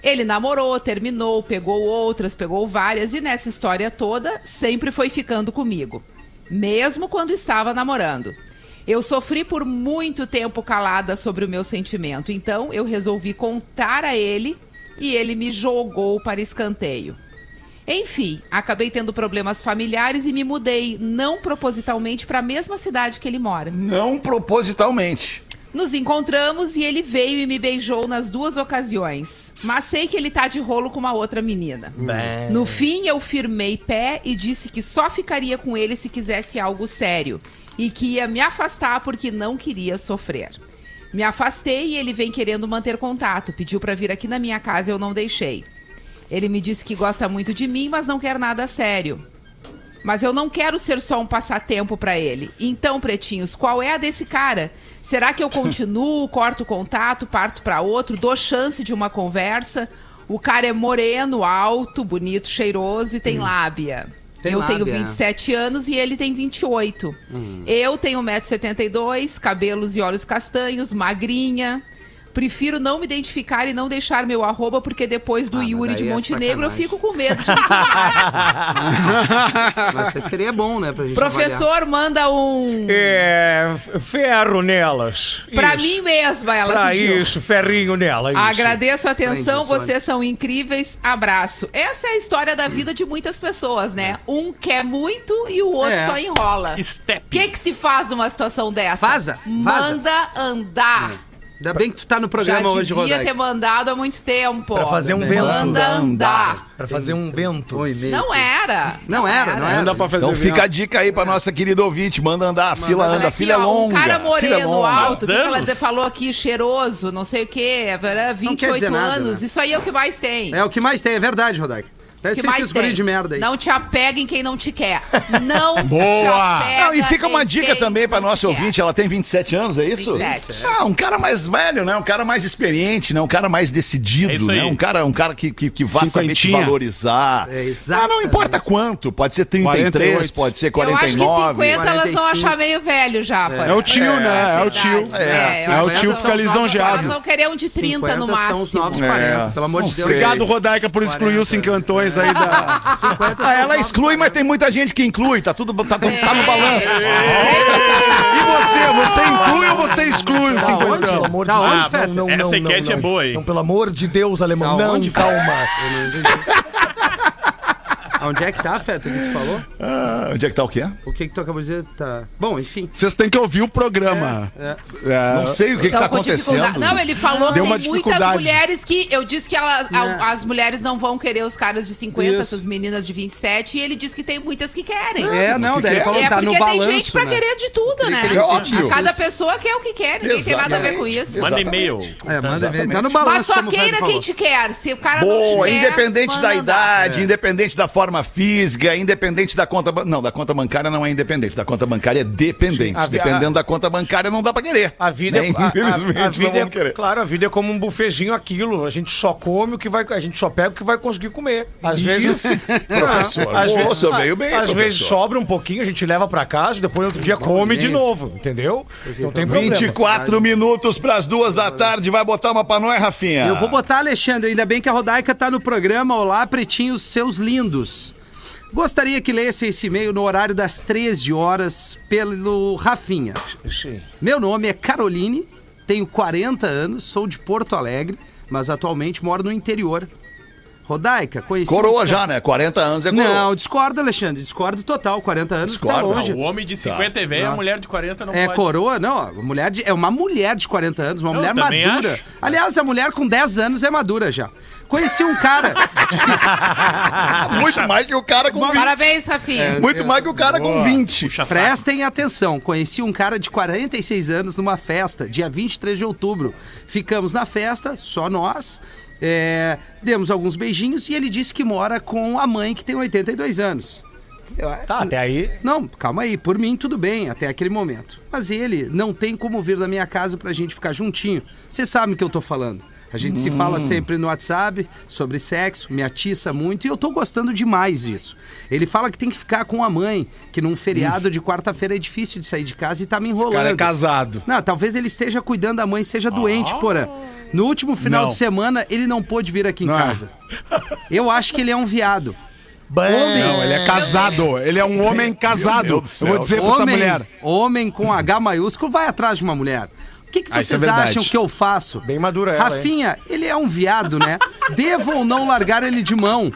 Ele namorou, terminou, pegou outras, pegou várias e nessa história toda sempre foi ficando comigo, mesmo quando estava namorando. Eu sofri por muito tempo calada sobre o meu sentimento, então eu resolvi contar a ele e ele me jogou para escanteio. Enfim, acabei tendo problemas familiares e me mudei, não propositalmente, para a mesma cidade que ele mora. Não propositalmente. Nos encontramos e ele veio e me beijou nas duas ocasiões. Mas sei que ele tá de rolo com uma outra menina. No fim, eu firmei pé e disse que só ficaria com ele se quisesse algo sério. E que ia me afastar porque não queria sofrer. Me afastei e ele vem querendo manter contato. Pediu pra vir aqui na minha casa e eu não deixei. Ele me disse que gosta muito de mim, mas não quer nada sério. Mas eu não quero ser só um passatempo pra ele. Então, pretinhos, qual é a desse cara? Será que eu (laughs) continuo, corto o contato, parto pra outro, dou chance de uma conversa? O cara é moreno, alto, bonito, cheiroso e tem lábia. Tem eu tenho lábia. 27 anos e ele tem 28. Eu tenho 1,72m, cabelos e olhos castanhos, magrinha. Prefiro não me identificar e não deixar meu arroba, porque depois do Ah, Yuri de é Montenegro eu sacanagem. fico com medo de. (laughs) Mas seria bom, né, pra gente Professor, manda um. É, ferro nelas. Pra Isso. mim mesma, ela Pra pediu. isso, ferrinho nela. Isso. Agradeço a atenção, vocês são incríveis. Abraço. Essa é a história da vida de muitas pessoas, né? Um quer muito e o outro É. só enrola. Step. O que, que se faz numa situação dessa? Vaza, vaza. Manda andar. Ainda bem que tu tá no Já programa hoje, devia Rodaica. ter mandado há muito tempo. Pra fazer um vento. Manda andar. Pra fazer um vento. Não era. Não era, não era. Não dá pra fazer Então vento. fica a dica aí pra nossa querida ouvinte. Manda andar, a fila anda, a fila é ó, longa. Um cara é moreno, longa. alto, que, que ela anos. falou aqui, cheiroso, não sei o quê, verá, 28 dizer nada, anos. né? Isso aí é o que mais tem. É o que mais tem, é verdade, Rodaica. Deve que ser mais esses guri tem. de merda aí. Não te apega em quem não te quer. Não (laughs) Boa! te apega Não, e fica uma dica também pra nossa te quer. ouvinte, ela tem 27 anos, é isso? 27. Ah, um cara mais velho, né? Um cara mais experiente, né? Um cara mais decidido, É né? Um cara, um cara que, que, que vai saber te valorizar. É, ah, exatamente. não importa quanto, pode ser 33, 48. pode ser Eu acho que 49. 50 elas vão 45. achar meio velho já. pode É o tio, né? É o tio. É, eu é o tio fica elas- lisonjeado. Elas vão querer um de 30 no 50 são os máximo. novos 40, É, pelo amor de Deus. Obrigado, Rodaica, por excluir os cincantões aí da. 50 são Ah, ela exclui, 40. mas tem muita gente que inclui, tá tudo tá, tá É. no balanço. E você? Você inclui ou você exclui Tá onde? cincantão? Pelo amor Tá de onde, Deus. Feta? Não, não, Essa enquete não, é boa, hein? Não, pelo amor de Deus, alemão. Tá não, onde, calma. Eu não entendi. Onde é que tá, Feta, o que tu falou? Ah, onde é que tá o quê? O que que tu acabou de dizer? Tá... Bom, enfim. Vocês têm que ouvir o programa. É. É. Não sei o que, que tá dificuldade. acontecendo. Não, ele falou Deu que uma tem muitas dificuldade. mulheres que. Eu disse que elas, a- É. as mulheres não vão querer os caras de 50, Isso. essas meninas de 27, e ele disse que tem muitas que querem. É, não, daí ele falou, É tá no porque balanço, tem gente pra né? querer de tudo, né? aquele óbvio. Cada pessoa quer o que quer, ninguém tem nada a ver com isso. Manda e-mail. É, manda ver. Tá no Mas balanço, só como o Feta queira falou. quem te quer. Se o cara não Boa, te quer, independente manda da andar. idade, independente da forma física, independente da conta. Não, da conta bancária não é independente, da conta bancária é dependente. A Dependendo a- da conta bancária, não dá pra querer. A vida, né? é, a- a- Infelizmente, a, vida não é, vamos querer. claro, a vida é como um bufezinho aquilo. A gente só come o que vai, a gente só pega o que vai conseguir comer. Às (laughs) vezes, Professor, às vezes, veio bem, às professor. vezes sobra um pouquinho, a gente leva pra casa, depois outro dia come de novo, entendeu? Não tem problema. 24 minutos pras duas da tarde, vai botar uma pra nós, Rafinha? Eu vou botar, Alexandre, ainda bem que a Rodaica tá no programa. Olá, pretinhos, seus lindos. Gostaria que lesse esse e-mail no horário das 13 horas pelo Rafinha. Sim. Meu nome é Caroline, tenho 40 anos, sou de Porto Alegre, mas atualmente moro no interior. Rodaica, conheci... Coroa já, né? 40 anos é coroa. Não, discordo, Alexandre, discordo total. 40 anos Discorda? tá longe. O homem de 50 é velho, a Não. mulher de 40 não É pode. coroa? Não, a mulher de- é uma mulher de 40 anos, uma Eu mulher madura. acho. Aliás, a mulher com 10 anos é madura já. Conheci um cara. (laughs) Muito mais que o cara com 20. Parabéns, Rafinha. Muito mais que o cara com 20. Puxa saco. Prestem atenção, conheci um cara de 46 anos numa festa, dia 23 de outubro. Ficamos na festa, só nós, é, demos alguns beijinhos e ele disse que mora com a mãe que tem 82 anos. Eu- Tá, até aí. Não, calma aí, por mim tudo bem até aquele momento. Mas ele não tem como vir da minha casa pra gente ficar juntinho. Vocês sabem o que eu tô falando. A gente se fala sempre no WhatsApp sobre sexo, me atiça muito e eu tô gostando demais disso. Ele fala que tem que ficar com a mãe, que num feriado de quarta-feira é difícil de sair de casa e tá me O enrolando. cara é casado. Não, talvez ele esteja cuidando da mãe e seja doente, porra. No último final Não. de semana, ele não pôde vir aqui em Não. casa. Eu acho que ele é um viado. Homem. Não, ele é casado. Ele é um homem casado. Eu vou dizer pra essa homem, mulher. homem com H maiúsculo vai atrás de uma mulher. O que, que Ah, é vocês verdade. acham que eu faço? Bem madura ela, Rafinha, ele é um viado, né? (laughs) Devo ou não largar ele de mão?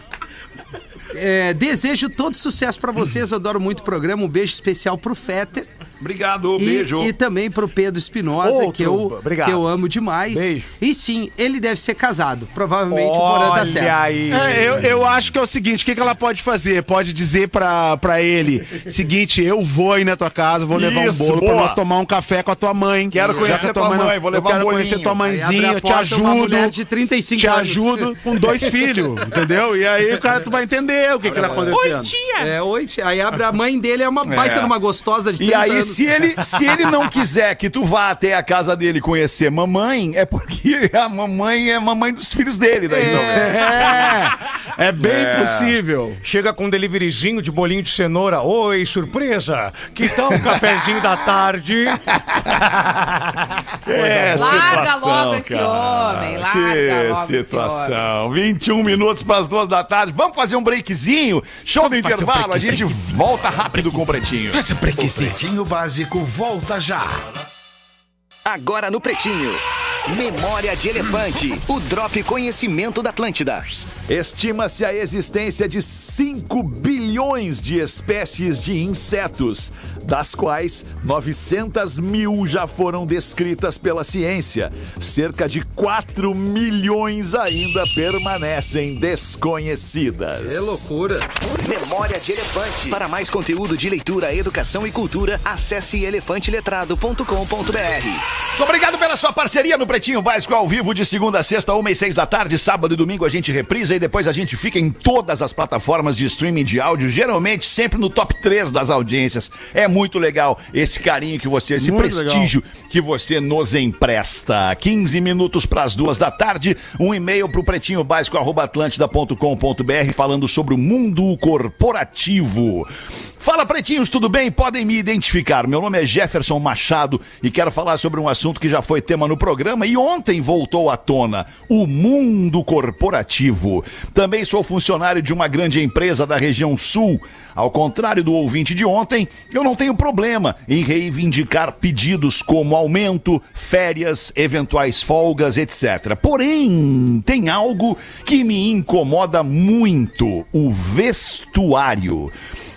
É, desejo todo sucesso pra vocês. Eu adoro muito o programa. Um beijo especial pro Fetter. Obrigado, E, beijo. e também pro Pedro Espinosa, que eu, obrigado. que eu amo demais. Beijo. E sim, ele deve ser casado. Provavelmente o Porã tá certo. Olha aí. É, eu, eu acho que é o seguinte, o que, que ela pode fazer? Pode dizer pra, pra ele, seguinte, eu vou aí na tua casa, vou levar Isso, um bolo boa. pra nós tomar um café com a tua mãe. Quero conhecer a tua não- mãe, vou eu levar um quero bolinho. conhecer tua mãezinha, eu te ajudo. de 35 te anos. ajudo com dois (laughs) filhos, entendeu? E aí o cara tu vai entender o que que tá acontecendo. É, oi, tia. Aí abre a mãe dele, é uma baita numa gostosa de E 30 aí, anos. (laughs) se ele, se ele não quiser que tu vá até a casa dele conhecer mamãe, é porque a mamãe é mamãe dos filhos dele, daí, então. É, é bem possível. Chega com um deliveryzinho de bolinho de cenoura. Oi, surpresa! Que tal um cafezinho da tarde? (laughs) É, Larga situação, logo esse cara. homem, larga que logo esse situação. 21 minutos para as duas da tarde. Vamos fazer um breakzinho? Show do intervalo. A gente volta rápido com o Pretinho. O Pretinho Básico volta já. Agora no Pretinho. Memória de Elefante. O Drop Conhecimento da Atlântida. Estima-se a existência de 5 bilhões de espécies de insetos, das quais 900 mil já foram descritas pela ciência. Cerca de 4 milhões ainda permanecem desconhecidas. É loucura. Memória de Elefante. Para mais conteúdo de leitura, educação e cultura, acesse elefanteletrado.com.br. Muito obrigado pela sua parceria no Pretinho Básico ao vivo de segunda a sexta, uma e seis da tarde, sábado e domingo a gente reprisa e depois a gente fica em todas as plataformas de streaming de áudio, geralmente sempre no top 3 das audiências. É muito legal esse carinho que você, esse Muito prestígio que você nos empresta. 15 minutos para as duas da tarde, um e-mail pro pretinho básico atlântida.com.br falando sobre o mundo corporativo. Fala pretinhos, tudo bem? Podem me identificar. Meu nome é Jefferson Machado e quero falar sobre um assunto que já foi tema no programa e ontem voltou à tona: o mundo corporativo. Também sou funcionário de uma grande empresa da região sul. Ao contrário do ouvinte de ontem, eu não tenho problema em reivindicar pedidos como aumento, férias, eventuais folgas, etc. Porém, tem algo que me incomoda muito: o vestuário.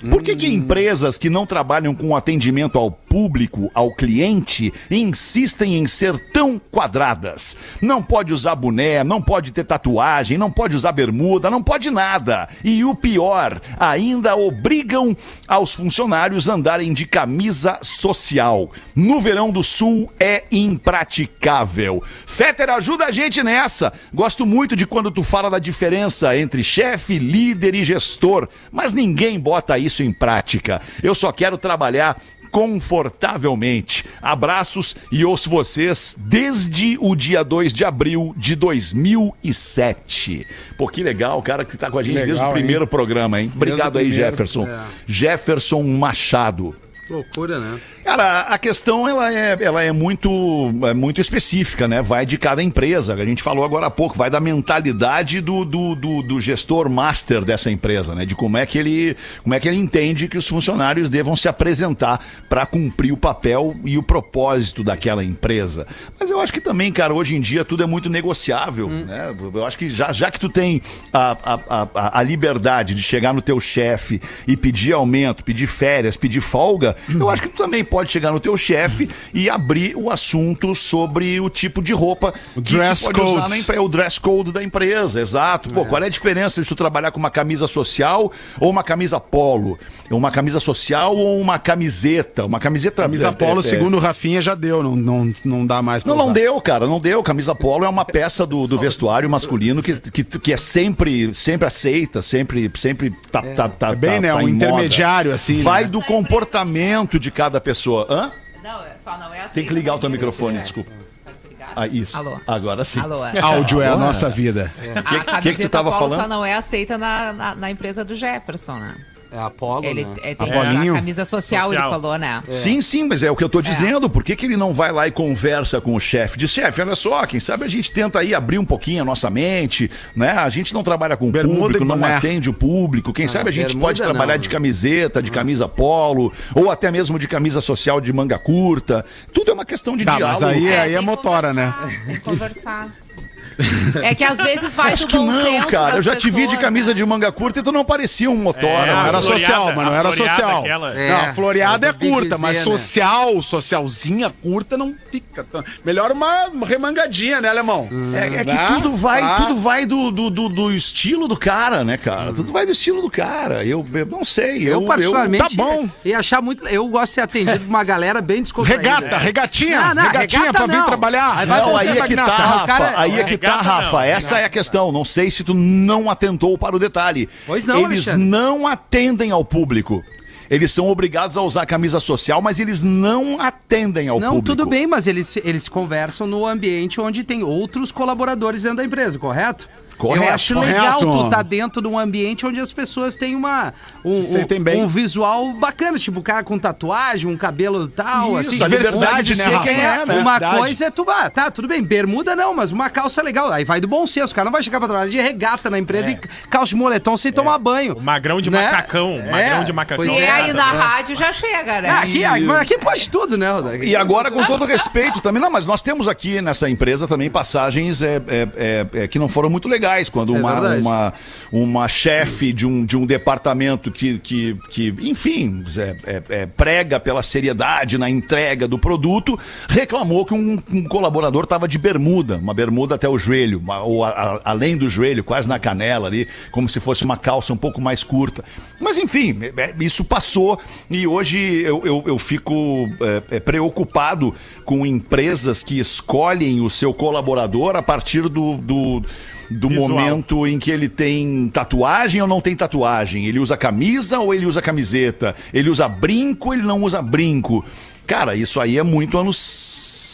Por que, que empresas que não trabalham com atendimento ao público, ao cliente, insistem em ser tão quadradas? Não pode usar boné, não pode ter tatuagem, não pode usar bermuda, não pode nada. E o pior, ainda obrigam aos funcionários a andarem de camisa social. No verão do sul é impraticável. Fetter, ajuda a gente nessa. Gosto muito de quando tu fala da diferença entre chefe, líder e gestor, mas ninguém bota isso em prática. Eu só quero trabalhar confortavelmente. Abraços e ouço vocês desde o dia 2 de abril de 2007. Pô, que legal, o cara que tá com a gente desde Legal, o primeiro programa, hein? Obrigado aí, primeiro. Jefferson. É. Jefferson Machado. Loucura, né? Cara, a questão ela é, ela é muito, é muito específica, né? Vai de cada empresa. A gente falou agora há pouco, vai da mentalidade do, do, do, do gestor master dessa empresa, né? De como é que ele, como é que ele entende que os funcionários devam se apresentar para cumprir o papel e o propósito daquela empresa. Mas eu acho que também, cara, hoje em dia tudo é muito negociável, né? Eu acho que já, já que tu tem a, a, a, a liberdade de chegar no teu chefe e pedir aumento, pedir férias, pedir folga, eu acho que tu também pode chegar no teu chefe e abrir o assunto sobre o tipo de roupa O que dress pode usar codes. na empre- o dress code da empresa, exato. Pô, qual é a diferença de tu trabalhar com uma camisa social ou uma camisa polo? Uma camisa social ou uma camiseta? Uma camiseta... Camisa é, polo, é, é, segundo o Rafinha, já deu. Não, não, não dá mais pra não, não usar. deu, cara, não deu. Camisa polo é uma peça do, do vestuário masculino que, que, que é sempre, sempre aceita, sempre, sempre tá, tá, tá, É bem, tá- né, tá um em moda. intermediário, assim, Vai né? do comportamento de cada pessoa. Hã? Não, é- só não é assim. Tem que ligar o teu também, microfone, né? desculpa. Ah, isso. Alô? Agora sim. Alô? Áudio é a nossa vida. A que- que tu camiseta tava falando? só não é aceita na, na, na empresa do Jefferson, né? É Apolo, Ele né? é, tem Apolinho? a camisa social, Social. ele falou, né? Sim, sim, mas é o que eu tô dizendo. Por que, que ele não vai lá e conversa com o chefe? Diz, chefe, olha só, quem sabe a gente tenta aí abrir um pouquinho a nossa mente, né? A gente não trabalha com o público, não boné. atende o público. Quem sabe a gente bermuda pode trabalhar não, de né? camiseta, de camisa polo, ou até mesmo de camisa social de manga curta. Tudo é uma questão de Tá, diálogo. mas aí, aí é tem que motora, né? conversar, Tem que conversar. É que às vezes vai Acho do que bom não, senso cara. das Eu já te vi de pessoas, camisa né? de manga curta e tu não parecia um motor. É, Não, a era floreada, social, mano, a era floreada social. aquela. É, não, floreada é é curta, mas né? social, socialzinha curta não fica tão... Melhor uma remangadinha, né, alemão? É, é que Tá? tudo vai, Tá. tudo vai do, do, do, do estilo do cara, né, cara? Tudo vai do estilo do cara. Eu, eu não sei. Eu, Eu, particularmente, tá bom. ia achar muito. Eu gosto de ser atendido por uma galera bem descontraída. Regata, regatinha, Não, não, regatinha regata pra vir não. trabalhar. Aí vai Não, aí você, é que tá. Rafa. O cara- aí é que tá, Regata não. Rafa. Essa é a questão. Não sei se tu não atentou para o detalhe. Pois não, Eles Alexandre. não atendem ao público. Eles são obrigados a usar camisa social, mas eles não atendem ao Não, público. tudo bem, mas eles, eles conversam no ambiente onde tem outros colaboradores dentro da empresa, correto? Correto, Eu acho correto. legal tu estar dentro de um ambiente onde as pessoas têm uma, um, um- bem. um visual bacana, tipo o cara com tatuagem, um cabelo tal, Isso, assim. a liberdade de Um- ser é, quem é, né? Uma Verdade. coisa é tu, ah, tá, tudo bem, bermuda não, mas uma calça legal. Aí vai do bom senso, o cara não vai chegar pra trabalhar de regata na empresa e calça de moletom sem tomar banho. O magrão de Né? macacão. É, Magrão de macacão. é. é aí na rádio, já chega, né? Ah, aqui, aqui, aqui pode tudo, né, Rodak? E agora, com todo respeito também, não, mas nós temos aqui nessa empresa também passagens é, é, é, é, que não foram muito legais. Quando É uma, verdade. uma, uma chefe de um, de um departamento que, que, que enfim, é, é, é, prega pela seriedade na entrega do produto, reclamou que um, um colaborador estava de bermuda, uma bermuda até o joelho, uma- ou a- a- além do joelho, quase na canela ali, como se fosse uma calça um pouco mais curta. Mas enfim, é- isso passou e hoje eu, eu, eu fico preocupado com empresas que escolhem o seu colaborador a partir do. do do Visual. momento em que ele tem tatuagem ou não tem tatuagem. Ele usa camisa ou ele usa camiseta. Ele usa brinco ou ele não usa brinco. Cara, isso aí é muito anos,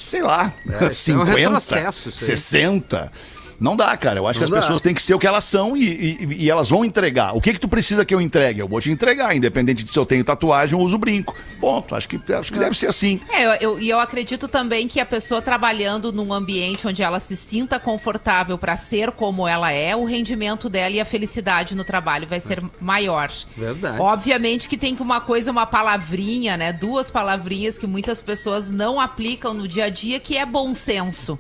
sei lá, É, isso é um 50, retrocesso, isso aí. 60. Não dá, cara. Eu acho Não que as dá. pessoas têm que ser o que elas são e, e- e elas vão entregar. O que que tu precisa que eu entregue? Eu vou te entregar, independente de se eu tenho tatuagem ou uso brinco. Ponto. Acho que, acho que deve ser assim. É, eu- eu- e eu, acredito também que a pessoa trabalhando num ambiente onde ela se sinta confortável para ser como ela é, o rendimento dela e a felicidade no trabalho vai ser maior. Verdade. Obviamente que tem que uma coisa, uma palavrinha, né? Duas palavrinhas que muitas pessoas não aplicam no dia a dia, que é bom senso.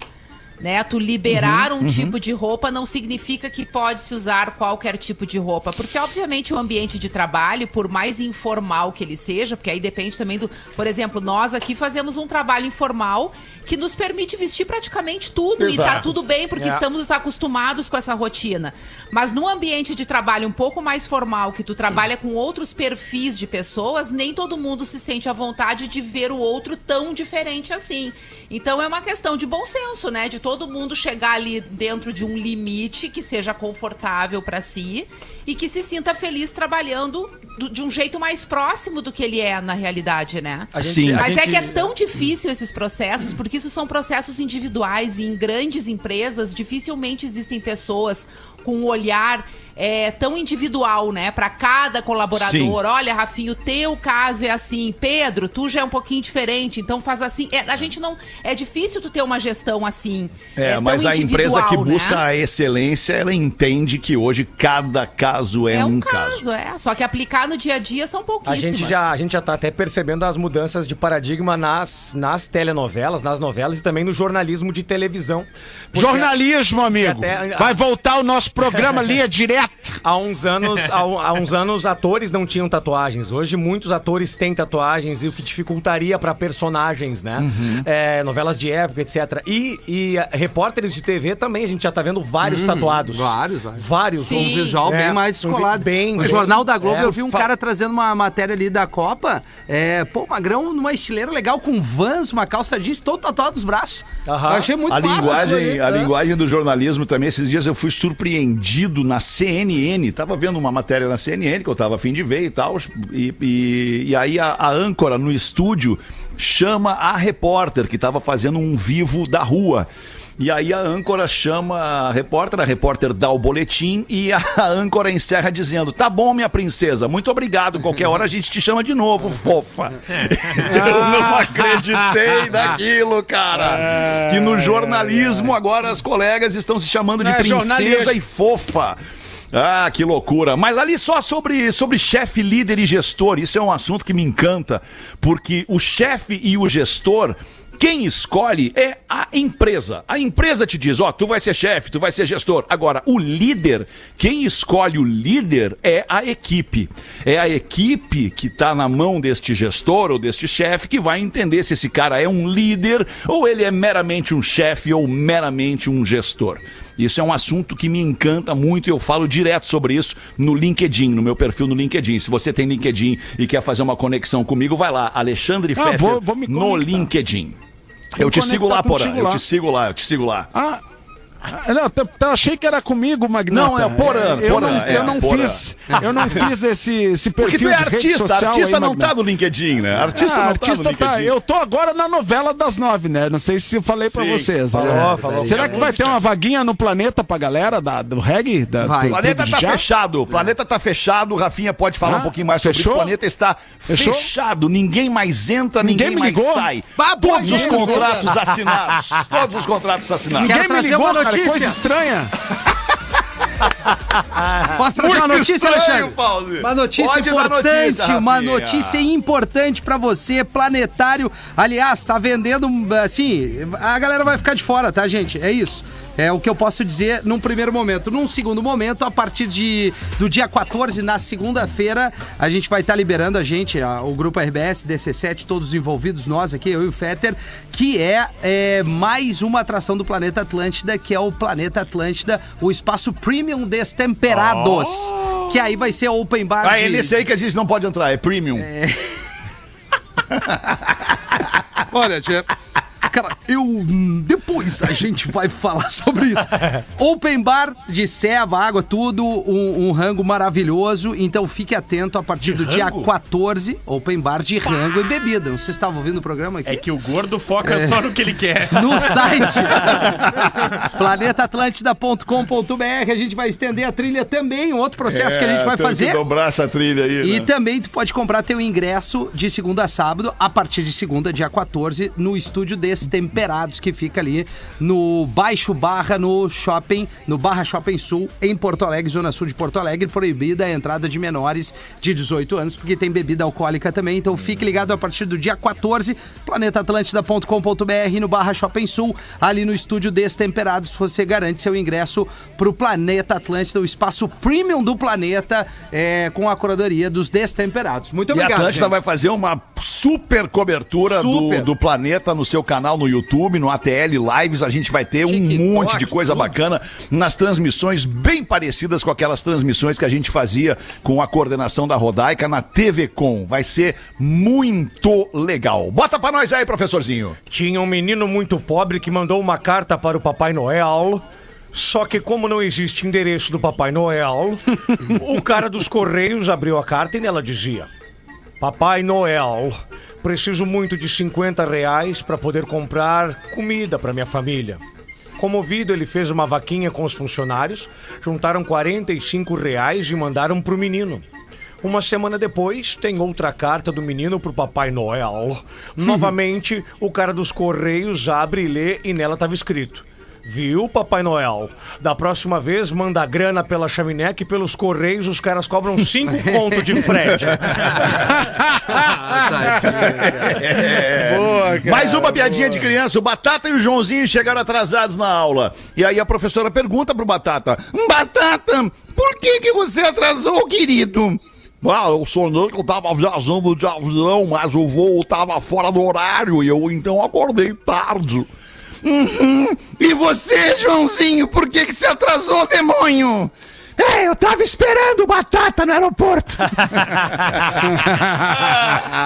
Né? Tu liberar um tipo de roupa não significa que pode se usar qualquer tipo de roupa, porque obviamente o ambiente de trabalho, por mais informal que ele seja, porque aí depende também do, por exemplo, nós aqui fazemos um trabalho informal que nos permite vestir praticamente tudo e tá Exato. tudo bem porque É. estamos acostumados com essa rotina. Mas num ambiente de trabalho um pouco mais formal, que tu trabalha com outros perfis de pessoas, nem todo mundo se sente à vontade de ver o outro tão diferente assim. Então é uma questão de bom senso, né? De todo mundo chegar ali dentro de um limite que seja confortável para si e que se sinta feliz trabalhando do- de um jeito mais próximo do que ele é na realidade, né? A gente- Sim. a Mas é gente- que é tão difícil esses processos, porque isso são processos individuais e em grandes empresas dificilmente existem pessoas com um olhar é, tão individual, né, para cada colaborador. Sim. Olha, Rafinho, o teu caso é assim. Pedro, tu já é um pouquinho diferente, então faz assim. É, a gente não, é difícil tu ter uma gestão assim. É, tão mas a empresa que individual, busca né? a excelência, ela entende que hoje cada caso é, é um um caso. caso, é. Só que aplicar no dia a dia são A pouquíssimas. gente, já, a gente já tá até percebendo as mudanças de paradigma nas, nas telenovelas, nas novelas e também no jornalismo de televisão. Jornalismo, amigo. até- Vai voltar o nosso programa Linha Direta. Há uns anos, há, há uns anos, atores não tinham tatuagens. Hoje, muitos atores têm tatuagens e o que dificultaria para personagens, né? Uhum. É, novelas de época, etc. E, e eh, repórteres de TV também, a gente já tá vendo vários tatuados. Uhum. Vários, vários. Vários. Sim. Um visual É, bem mais um descolado. bem- no Jornal da Globo É, eu vi um fa- cara trazendo uma matéria ali da Copa. É, pô, magrão numa estileira legal com vans, uma calça jeans, todo tatuado nos braços. Aham. Eu achei muito A massa linguagem, a É. linguagem do jornalismo também, esses dias eu fui surpreendido na CNN. Tava vendo uma matéria na CNN que eu tava afim de ver e tal. E, e, e aí a, a âncora no estúdio chama a repórter que tava fazendo um vivo da rua. E aí a âncora chama a repórter, a repórter dá o boletim e a (laughs) âncora encerra dizendo: Tá bom, minha princesa, muito obrigado. Qualquer hora a gente te chama de novo, fofa. (laughs) Eu não acreditei naquilo, cara. Que no jornalismo agora as colegas estão se chamando de é princesa e fofa. Ah, que loucura. Mas ali só sobre, sobre chefe, líder e gestor. Isso é um assunto que me encanta, porque o chefe e o gestor Quem escolhe é a empresa. A empresa te diz, ó, tu vai ser chefe, tu vai ser gestor. Agora, o líder, quem escolhe o líder é a equipe. É a equipe que está na mão deste gestor ou deste chefe que vai entender se esse cara é um líder ou ele é meramente um chefe ou meramente um gestor. Isso é um assunto que me encanta muito e eu falo direto sobre isso no LinkedIn, no meu perfil no LinkedIn. Se você tem LinkedIn e quer fazer uma conexão comigo, vai lá, Alexandre Ah, Fetter vou- vou no. LinkedIn. Eu te sigo lá, Porã. Eu te sigo lá, eu te sigo lá. Ah, não, t- t- eu achei que era comigo, Magnata. Não, é o Porã, Eu não, é, eu não Porã. fiz, eu não fiz esse, esse Porque perfil tu é de rede artista, artista aí, não Magnata. tá no LinkedIn, né? Artista Ah, não artista tá no tá. LinkedIn. Eu tô agora na novela das nove, né? Não sei se eu falei pra vocês. Falou, né? falou. Será que vai ter uma vaguinha no planeta pra galera da, do reggae? Da, Vai. do- O planeta do tá fechado, o planeta tá fechado, o Rafinha pode falar Ah, um pouquinho mais sobre isso. O planeta está Fechou? fechado, ninguém mais entra, ninguém, mais ligou? sai. Todos os contratos assinados, todos os contratos assinados. Ninguém me ligou, uma. Notícia. Coisa estranha. (laughs) Posso trazer uma Muito notícia, estranho, Alexandre? Pause. Uma notícia Pode importante, notícia, uma notícia importante pra você, planetário. Aliás, tá vendendo, assim, a galera vai ficar de fora, tá, gente? É isso. É o que eu posso dizer num primeiro momento. Num segundo momento, a partir de, do dia 14, na segunda-feira, a gente vai estar liberando a gente, a- o grupo RBS, DC7, todos os envolvidos, nós aqui, eu e o Fetter, que é, é mais uma atração do Planeta Atlântida, que é o Planeta Atlântida, o espaço premium destemperados. Que aí vai ser open bar Ah, de... é nesse aí que a gente não pode entrar, é premium. (laughs) Olha, tia. Cara, eu. Depois a gente vai falar sobre isso. Open bar de ceva, água, tudo. Um, um rango maravilhoso. Então fique atento a partir do dia 14. Open bar de rango e bebida. Vocês estavam ouvindo o programa aqui? É que o gordo foca só no que ele quer. No site planetaatlântida.com.br a gente vai estender a trilha também, um outro processo que a gente vai É, temos fazer. Que dobrar essa trilha aí. E né? também tu pode comprar teu ingresso de segunda a sábado, a partir de segunda, dia 14, no estúdio Destemperados, que fica ali no Baixo Barra, no shopping, no Barra Shopping Sul, em Porto Alegre, Zona Sul de Porto Alegre, proibida a entrada de menores de 18 anos, porque tem bebida alcoólica também. Então fique ligado a partir do dia 14, planetaatlântida.com.br no Barra Shopping Sul, ali no estúdio Destemperados, você garante seu ingresso pro Planeta Atlântida, o espaço premium do planeta, é, com a curadoria dos Destemperados. Muito E a obrigado. Atlântida gente. vai fazer uma super cobertura Super. Do, do planeta no seu canal no YouTube, no ATL Lives. A gente vai ter um TikTok, monte de coisa tudo. bacana nas transmissões bem parecidas com aquelas transmissões que a gente fazia com a coordenação da Rodaica na TV Com. Vai ser muito legal. Bota pra nós aí, professorzinho. Tinha um menino muito pobre que mandou uma carta para o Papai Noel. Só que como não existe endereço do Papai Noel, (laughs) o cara dos Correios abriu a carta e nela dizia: Papai Noel, preciso muito de 50 reais para poder comprar comida para minha família. Comovido, ele fez uma vaquinha com os funcionários, juntaram 45 reais e mandaram pro menino. Uma semana depois, tem outra carta do menino pro Papai Noel. (laughs) Novamente, o cara dos Correios abre e lê e nela estava escrito: Viu, Papai Noel? Da próxima vez, manda a grana pela chaminé que pelos Correios os caras cobram 5 (laughs) conto de frete. Ah. Boa, cara. Mais uma piadinha de criança. O Batata e o Joãozinho chegaram atrasados na aula. E aí a professora pergunta pro Batata: Batata, por que que você atrasou, querido? Ah, eu sonhei que eu tava viajando de avião, mas o voo tava fora do horário e eu então acordei tarde. Uhum. E você, Joãozinho, por que que se atrasou, demônio? É, eu tava esperando o Batata no aeroporto. (laughs)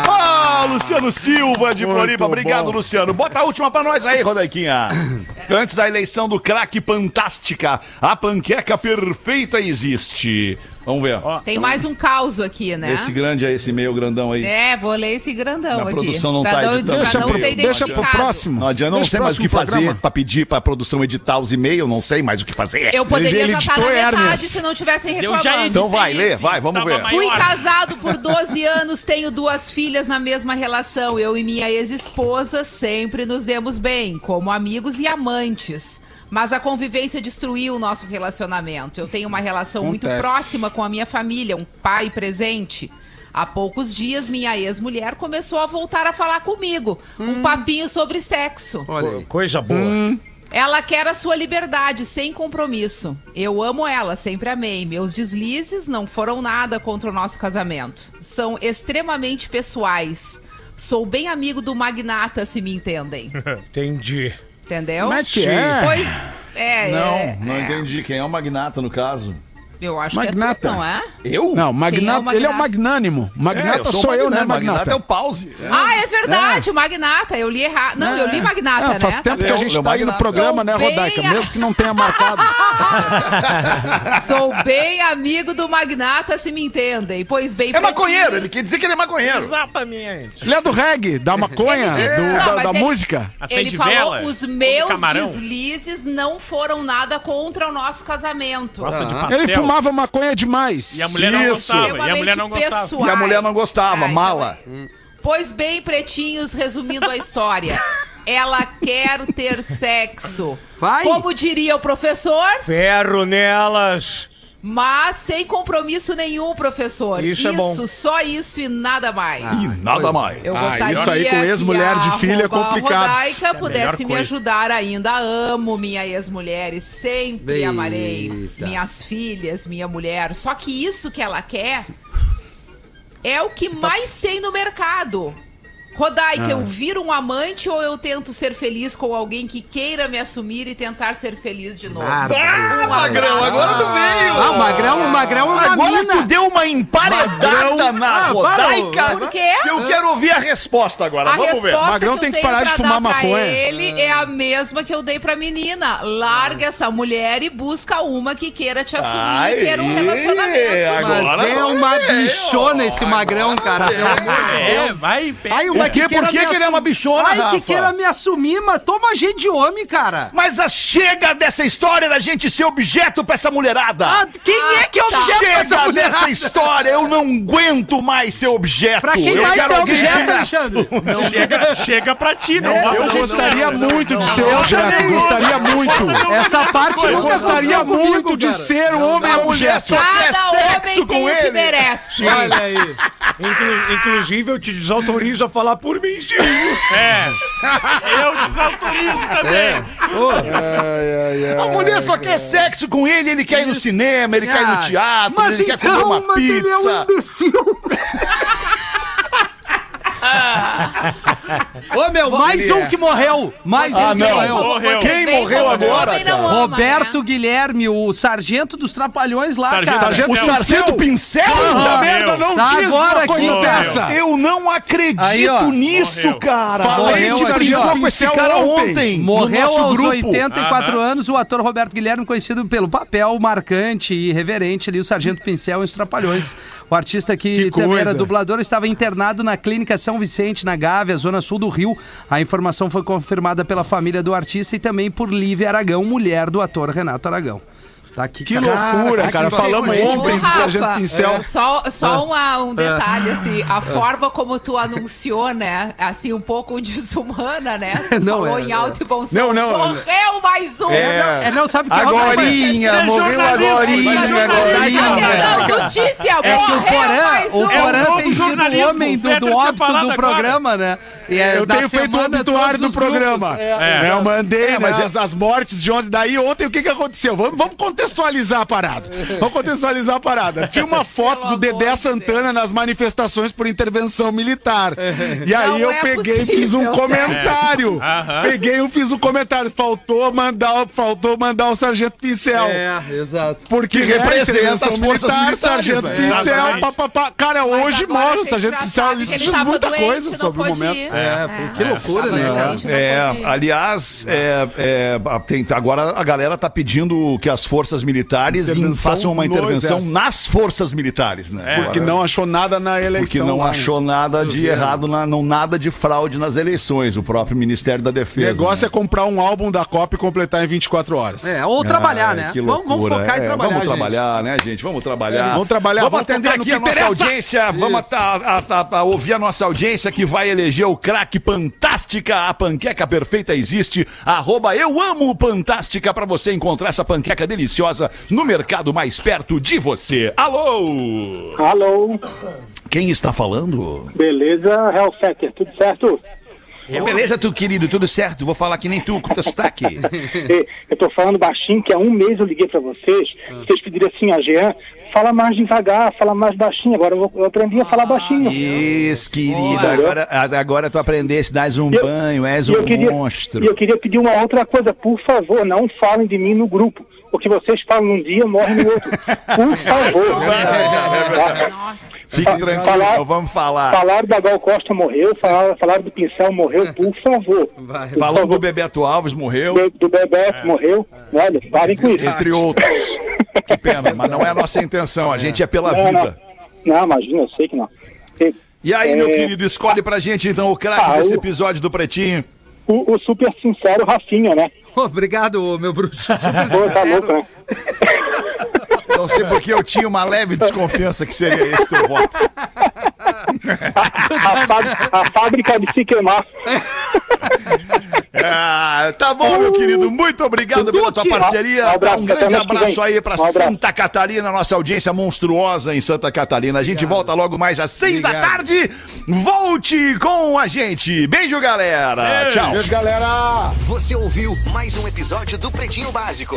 ah, Luciano Silva de Muito Floripa. Obrigado, bom. Luciano. Bota a última pra nós aí, Rodaiquinha. (coughs) Antes da eleição do craque fantástica, a panqueca perfeita existe. Vamos ver. Tem mais um caos aqui, né? Esse grande aí, esse meio grandão aí. É, vou ler esse grandão A aqui. produção não pra tá não, editando. Deixa não pro, ser deixa pro próximo. Não adianta, não Deixa sei mais o que fazer programa. pra pedir pra produção editar os e-mails, não sei mais o que fazer. Eu poderia Ele já estar na metade Hermes. se não tivessem Eu reclamando. já editei Então vai, lê, vai, vamos ver. Fui casado por 12 (laughs) anos, tenho duas filhas na mesma relação. Eu e minha ex-esposa sempre nos demos bem, como amigos e amantes. Mas a convivência destruiu o nosso relacionamento. Eu tenho uma relação muito Acontece. próxima com a minha família, um pai presente. Há poucos dias, minha ex-mulher começou a voltar a falar comigo. Hum. Um papinho sobre sexo. Olha aí. Coisa boa. Hum. Ela quer a sua liberdade, sem compromisso. Eu amo ela, sempre amei. Meus deslizes não foram nada contra o nosso casamento. São extremamente pessoais. Sou bem amigo do magnata, se me entendem. (laughs) Entendi. Entendeu? É que é? Pois. É, Não, é, não é. entendi. Quem é o magnata no caso? Eu acho Magnata. que é tu, não é? Eu? Não, magnata, é o ele é o magnata? magnânimo. Magnata É, sou, eu, né, Magnata magnata? é o pause. É. Ah, é verdade, o Magnata. Eu li errado. Não, eu li Magnata, É, faz né? tempo que a gente leu tá aí no Magnata. programa, né, Sou bem Rodaica? a- Mesmo que não tenha marcado. (laughs) Sou bem amigo do Magnata, se me entendem. Pois bem, É maconheiro, ele quer dizer que ele é maconheiro. Exatamente. Ele é do reggae, da maconha, disse- do- Não, da, da ele- música. Ele falou, vela, os meus deslizes não foram nada contra o nosso casamento. Gosta de pastel. Ele fumava maconha demais. E a mulher não Isso. gostava. E a mulher não gostava. pessoais. E a mulher não gostava, Ah, então mala. Pois bem, pretinhos, resumindo a história. (laughs) Ela quer ter sexo. Vai. Como diria o professor, Ferro nelas. Mas sem compromisso nenhum, professor. Isso é bom. só isso e nada mais. E nada mais. Eu Ah, gostaria isso aí com que ex-mulher de a filho é complicado. Rodaica É a pudesse me ajudar ainda. Amo minha ex-mulher e sempre Eita. amarei minhas filhas, minha mulher. Só que isso que ela quer é o que mais tem no mercado. Rodaica, Ah. eu viro um amante ou eu tento ser feliz com alguém que queira me assumir e tentar ser feliz de novo? Ah, Um Magrão, abraço. agora tu veio. Ah, o Magrão, o Magrão é uma Agora mina. tu deu uma emparedada na Ah, rodaica. Por quê? Eu quero ouvir a resposta agora. A Vamos ver. resposta Magrão que tem que parar de pra fumar dar pra maconha. ele é a mesma que eu dei pra menina. Larga essa mulher e busca uma que queira te assumir Ai, e ter um relacionamento. agora- Mas é uma bichona esse magrão, cara. Pelo amor de É, Deus. vai, pega. Por que Por que que ele é uma bichona, Ai, Rafa? que queira me assumir, mas toma jeito de homem, cara. Mas a- chega dessa história da gente ser objeto pra essa mulherada. Ah, quem é que é objeto Chega dessa mulher? dessa história, eu não aguento mais ser objeto. Pra quem eu mais quero alguém objeto, que Alexandre? (laughs) Chega, chega pra ti, não vá Eu pra gostaria muito de ser Eu objeto. Gostaria muito. Essa parte Eu nunca gostaria muito de ser homem objeto. Cada sexo homem tem com o que ele. merece. Olha aí. Inclu- inclusive, eu te desautorizo a falar por mim. É. (laughs) Eu desautorizo também. A mulher só quer sexo com ele, ele quer ir no cinema, ele quer ir no Ah, teatro, mas ele quer comer então, uma mas pizza. ele é um imbecil. (laughs) (laughs) Ô, meu, mais Ele um é. que morreu. Mais Ah, um que não. morreu. Morreu. Quem morreu agora, cara? ama, Roberto né? Guilherme, o sargento dos trapalhões lá, Sargento- cara. Sargento O Sargento Pincel? Puta merda, não Tá diz agora aqui, dessa. Eu não acredito Aí, ó. nisso, Morreu. cara. Falei Morreu de ó. com esse cara ontem. no Morreu nosso aos grupo. 84 anos o ator Roberto Guilherme, conhecido pelo papel marcante e reverente ali, o Sargento Pincel em Os Trapalhões. O artista que, Que também coisa. era dublador estava internado na Clínica São Vicente, na Gávea, zona sul do Rio. A informação foi confirmada pela família do artista e também por Lívia Aragão, mulher do ator Renato Aragão. Tá aqui, Que cara. loucura, Cara, cara. que Falamos ontem do Sargento Pincel. é, Só, só uma- um detalhe, assim, a forma como tu anunciou, né? Assim, um pouco desumana, né? (laughs) Tu Não, Falou é, em é. alto e bom som. Não, não, Morreu mais um! É. É, não, sabe que Agorinha, morreu agorinha, agorinha. Atenção, notícia! É que o morreu Porã, mais o um! Porã É o novo tem sido o homem do, do óbito do agora. programa, né? E é, Eu da tenho feito o obituário do grupos. programa. É. É, eu mandei É, mas né, é- as, as mortes de ontem. Daí ontem o que, que aconteceu? Vamos, vamos contextualizar a parada. Vamos contextualizar a parada. Tinha uma (laughs) foto do Dedé de Santana nas manifestações por intervenção militar. E aí Não eu é peguei e fiz um comentário. É. Peguei e fiz um comentário. Faltou mandar, faltou mandar o Sargento Pincel. É, exato. Porque Que né, representa as forças militares, Sargento né? Pincel, Exatamente. pá, pá, pá. Cara, Mas hoje mora o Sargento Pincel. ele diz muita coisa sobre o momento. É, pô, que loucura, né? É, aliás, é, é, tem- agora a galera tá pedindo que as forças militares façam uma intervenção nas forças militares, né? É. Porque não achou nada na eleição. Porque não lá, achou nada de errado, na- não nada de fraude nas eleições, o próprio Ministério da O Defesa. negócio né? é comprar um álbum da Copa e completar em 24 horas. É, ou trabalhar, Ai, né? que Vamos, vamos focar em É, trabalhar, Vamos gente. trabalhar, né, gente? Vamos trabalhar. Vamos trabalhar, Vamos vamos atender aqui a nossa audiência. Vamos ouvir a nossa audiência que vai eleger o craque Fantástica. A panqueca perfeita existe. Arroba eu amo Fantástica para você encontrar essa panqueca deliciosa no mercado mais perto de você. Alô! Alô, Quem está falando? Beleza, Hellfetter, tudo certo? Beleza, tu querido, tudo certo. Vou falar que nem tu, com teu sotaque. (laughs) Eu tô falando baixinho, que há um mês eu liguei pra vocês. Vocês pediram assim, ó, Jean, fala mais devagar, fala mais baixinho. Agora eu, eu aprendi a falar baixinho. Isso, querido. Agora, agora tu aprendesse, dás um eu- banho, és eu um queria, monstro. E eu queria pedir uma outra coisa, por favor, não falem de mim no grupo. Porque vocês falam num dia, morrem no outro. Por (laughs) favor. Tá? Fique Fa- tranquilo, falar- não vamos falar. Falaram da Gal Costa morreu, falaram, falaram do Pincel morreu, (laughs) por favor. Vai. Por Falando do favor. Bebeto Alves, morreu, do, do Bebeto morreu. Olha, parem com isso. entre outros. Que pena, mas não é a nossa intenção, a gente é pela Não, vida. não. Não, imagina, eu sei que não. E- E aí, meu É. querido, escolhe pra gente então o craque Ah, desse o- episódio do Pretinho. O, o super sincero Rafinha, né? (laughs) Obrigado, meu bruxo. (laughs) Super Pô, tá louco, né? Não sei porque eu tinha uma leve desconfiança que seria esse teu voto. A, fá- a fábrica de se queimar. Ah, tá bom, meu querido. Muito obrigado pela tua parceria. Um Dá abraço, um grande abraço aí pra Um abraço. Santa Catarina, nossa audiência monstruosa em Santa Catarina. A gente volta logo mais às seis da Obrigado. tarde. Volte com a gente. Beijo, galera. Tchau. Você ouviu mais um episódio do Pretinho Básico.